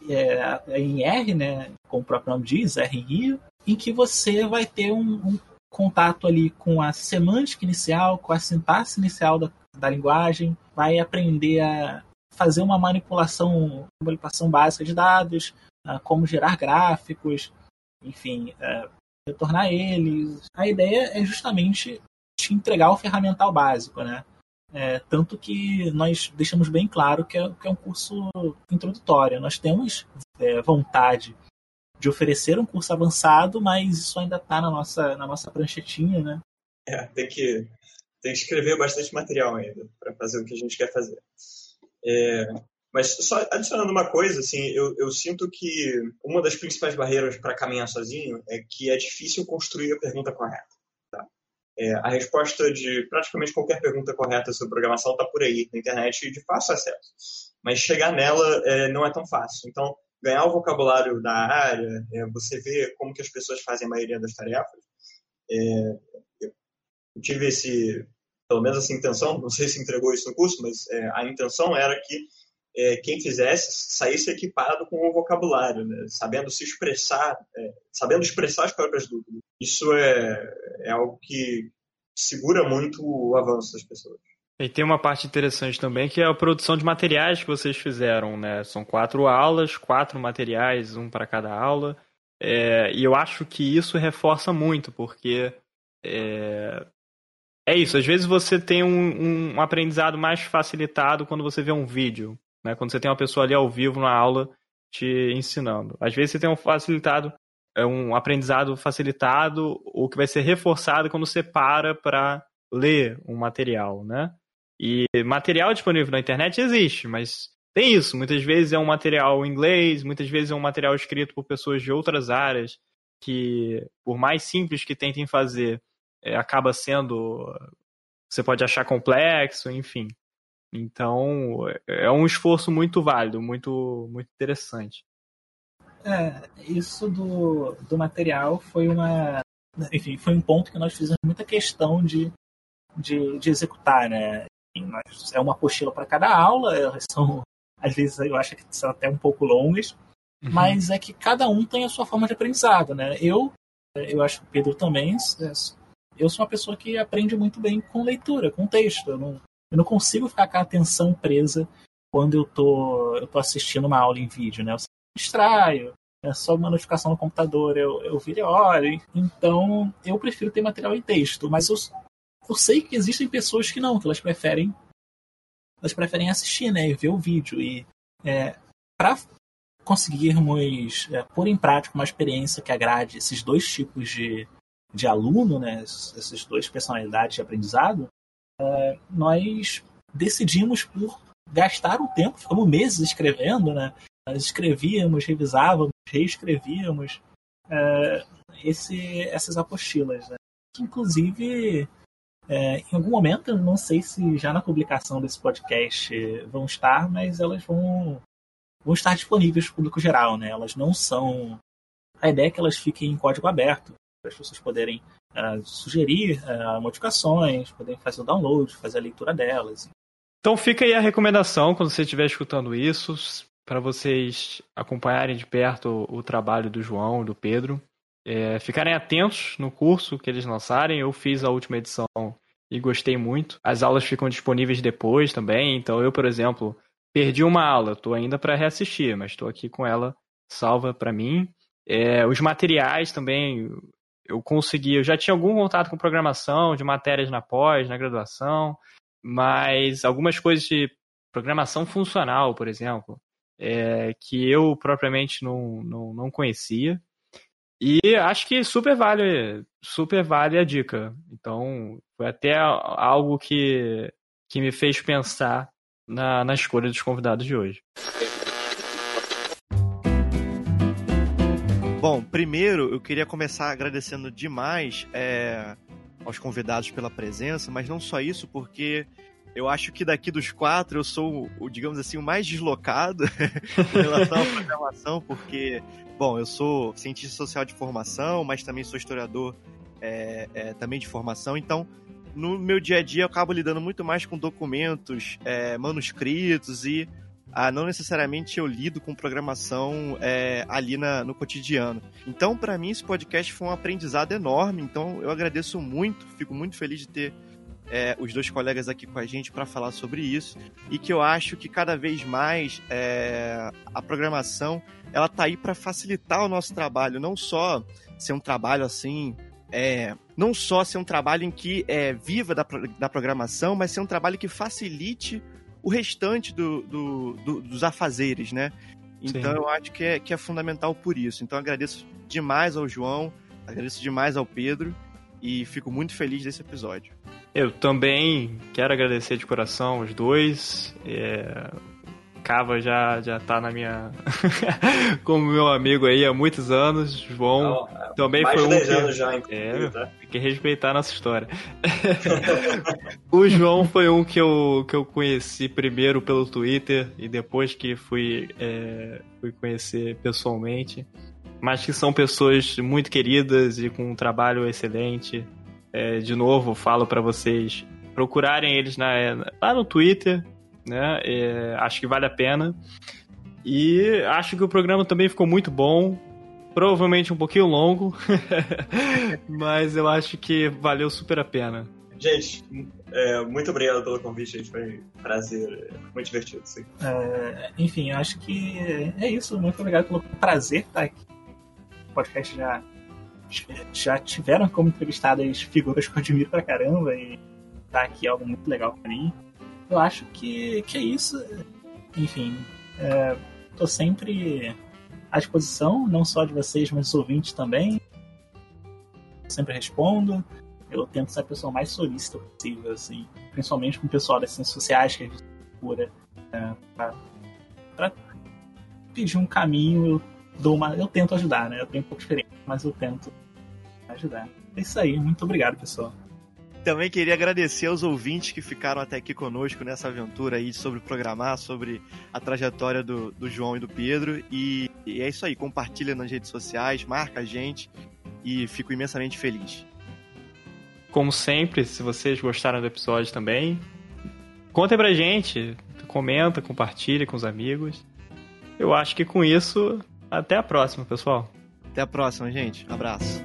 é, é em R, né, como o próprio nome diz, R Rio, em que você vai ter um, um, contato ali com a semântica inicial, com a sintaxe inicial da, da linguagem, vai aprender a fazer uma manipulação, manipulação básica de dados, uh, como gerar gráficos, enfim, uh, retornar eles. A ideia é justamente te entregar o ferramental básico, né? É, tanto que nós deixamos bem claro que é, que é um curso introdutório. Nós temos é, vontade de oferecer um curso avançado, mas isso ainda está na nossa, na nossa pranchetinha, né? É, tem que, tem que escrever bastante material ainda para fazer o que a gente quer fazer. É, mas só adicionando uma coisa, assim, eu, eu sinto que uma das principais barreiras para caminhar sozinho é que é difícil construir a pergunta correta. É, a resposta de praticamente qualquer pergunta correta sobre programação está por aí, na internet, de fácil acesso. Mas chegar nela é, não é tão fácil. Então, ganhar o vocabulário da área, é, você vê como que as pessoas fazem a maioria das tarefas. É, eu tive esse, pelo menos essa intenção, não sei se entregou isso no curso, mas é, a intenção era que é, quem fizesse saísse equipado com o vocabulário, né? sabendo se expressar, é, sabendo expressar as próprias dúvidas. Isso é, é algo que segura muito o avanço das pessoas. E tem uma parte interessante também que é a produção de materiais que vocês fizeram, né? São quatro aulas, quatro materiais, um para cada aula. É, e eu acho que isso reforça muito, porque é, é isso. Às vezes você tem um, um aprendizado mais facilitado quando você vê um vídeo né? Quando você tem uma pessoa ali ao vivo na aula te ensinando. Às vezes você tem um facilitado, é um aprendizado facilitado ou que vai ser reforçado quando você para para ler um material, né? E material disponível na internet existe, mas tem isso. Muitas vezes é um material em inglês, muitas vezes é um material escrito por pessoas de outras áreas que, por mais simples que tentem fazer, é, acaba sendo. Você pode achar complexo, enfim. Então, é um esforço muito válido, muito, muito interessante. É, isso do, do material foi uma. Enfim, foi um ponto que nós fizemos muita questão de, de, de executar, né? Nós, é uma apostila para cada aula, elas são, às vezes eu acho que são até um pouco longas, uhum. mas é que cada um tem a sua forma de aprendizado, né? Eu, eu acho que o Pedro também, é, eu sou uma pessoa que aprende muito bem com leitura, com texto. Eu não, eu não consigo ficar com a atenção presa quando eu tô, eu tô assistindo uma aula em vídeo, né? Eu me distraio, é só uma notificação no computador, eu, eu viro olho. Então, eu prefiro ter material em texto, mas eu, eu sei que existem pessoas que não, que elas preferem elas preferem assistir, né, e ver o vídeo. E é, para conseguirmos é, pôr em prática uma experiência que agrade esses dois tipos de, de aluno, né, essas duas personalidades de aprendizado, é, nós decidimos por gastar um tempo, ficamos meses escrevendo, né? Nós escrevíamos, revisávamos, reescrevíamos é, esse, essas apostilas, né? inclusive é, em algum momento, não sei se já na publicação desse podcast vão estar, mas elas vão, vão estar disponíveis para o público geral, né? Elas não são a ideia é que elas fiquem em código aberto, para as pessoas poderem uh, sugerir uh, modificações, poderem fazer o download, fazer a leitura delas. Então fica aí a recomendação, quando você estiver escutando isso, para vocês acompanharem de perto o, o, trabalho do João e do Pedro. É, ficarem atentos no curso que eles lançarem. Eu fiz a última edição e gostei muito. As aulas ficam disponíveis depois também. Então eu, por exemplo, perdi uma aula, estou ainda para reassistir, mas estou aqui com ela salva para mim. É, os materiais também eu consegui, eu já tinha algum contato com programação, de matérias na pós, na graduação, mas algumas coisas de programação funcional, por exemplo, é, que eu propriamente não, não, não conhecia. E acho que super vale, super vale a dica. Então, foi até algo que, que me fez pensar na, na escolha dos convidados de hoje. Bom, primeiro eu queria começar agradecendo demais é, aos convidados pela presença, mas não só isso, porque eu acho que daqui dos quatro eu sou, o, digamos assim, o mais deslocado em relação à programação, porque, bom, eu sou cientista social de formação, mas também sou historiador é, é, também de formação, então no meu dia a dia eu acabo lidando muito mais com documentos, é, manuscritos e ah, não necessariamente eu lido com programação é, ali na, no cotidiano. Então, para mim, esse podcast foi um aprendizado enorme. Então, eu agradeço muito, fico muito feliz de ter é, os dois colegas aqui com a gente para falar sobre isso e que eu acho que cada vez mais é, a programação ela tá aí para facilitar o nosso trabalho, não só ser um trabalho assim é, não só ser um trabalho em que é, viva da, da programação, mas ser um trabalho que facilite o restante do, do, do, dos afazeres, né? Então Sim. eu acho que é, que é fundamental por isso. Então agradeço demais ao João, agradeço demais ao Pedro e fico muito feliz desse episódio. Eu também quero agradecer de coração os dois. É... Cava já, já tá na minha. como meu amigo aí há muitos anos. João Não, também mais foi um. 10 que... anos já, é, tá? Tem que respeitar a nossa história. o João foi um que eu, que eu conheci primeiro pelo Twitter e depois que fui, é, fui conhecer pessoalmente. Mas que são pessoas muito queridas e com um trabalho excelente. É, de novo, falo para vocês procurarem eles na, lá no Twitter, né? É, acho que vale a pena. E acho que o programa também ficou muito bom. Provavelmente um pouquinho longo, mas eu acho que valeu super a pena. Gente, é, muito obrigado pelo convite, gente. Foi um prazer, muito divertido. É, enfim, acho que é isso. Muito obrigado pelo prazer estar aqui. O podcast já já tiveram como entrevistadas figuras que eu admiro pra caramba e tá aqui algo muito legal pra mim. Eu acho que, que é isso. Enfim, é, tô sempre à disposição, não só de vocês, mas dos ouvintes também. Sempre respondo. Eu tento ser a pessoa mais solícita possível, assim, principalmente com o pessoal das ciências sociais que a gente procura é, pra, pra pedir um caminho. Eu dou uma, eu tento ajudar, né? Eu tenho um pouco de experiência, mas eu tento ajudar. É isso aí, muito obrigado, pessoal. Também queria agradecer aos ouvintes que ficaram até aqui conosco nessa aventura aí sobre programar, sobre a trajetória do, do João e do Pedro. E, e é isso aí, compartilha nas redes sociais, marca a gente e fico imensamente feliz. Como sempre, se vocês gostaram do episódio também, contem pra gente, comenta, compartilha com os amigos. Eu acho que com isso, até a próxima, pessoal. Até a próxima, gente. Abraço.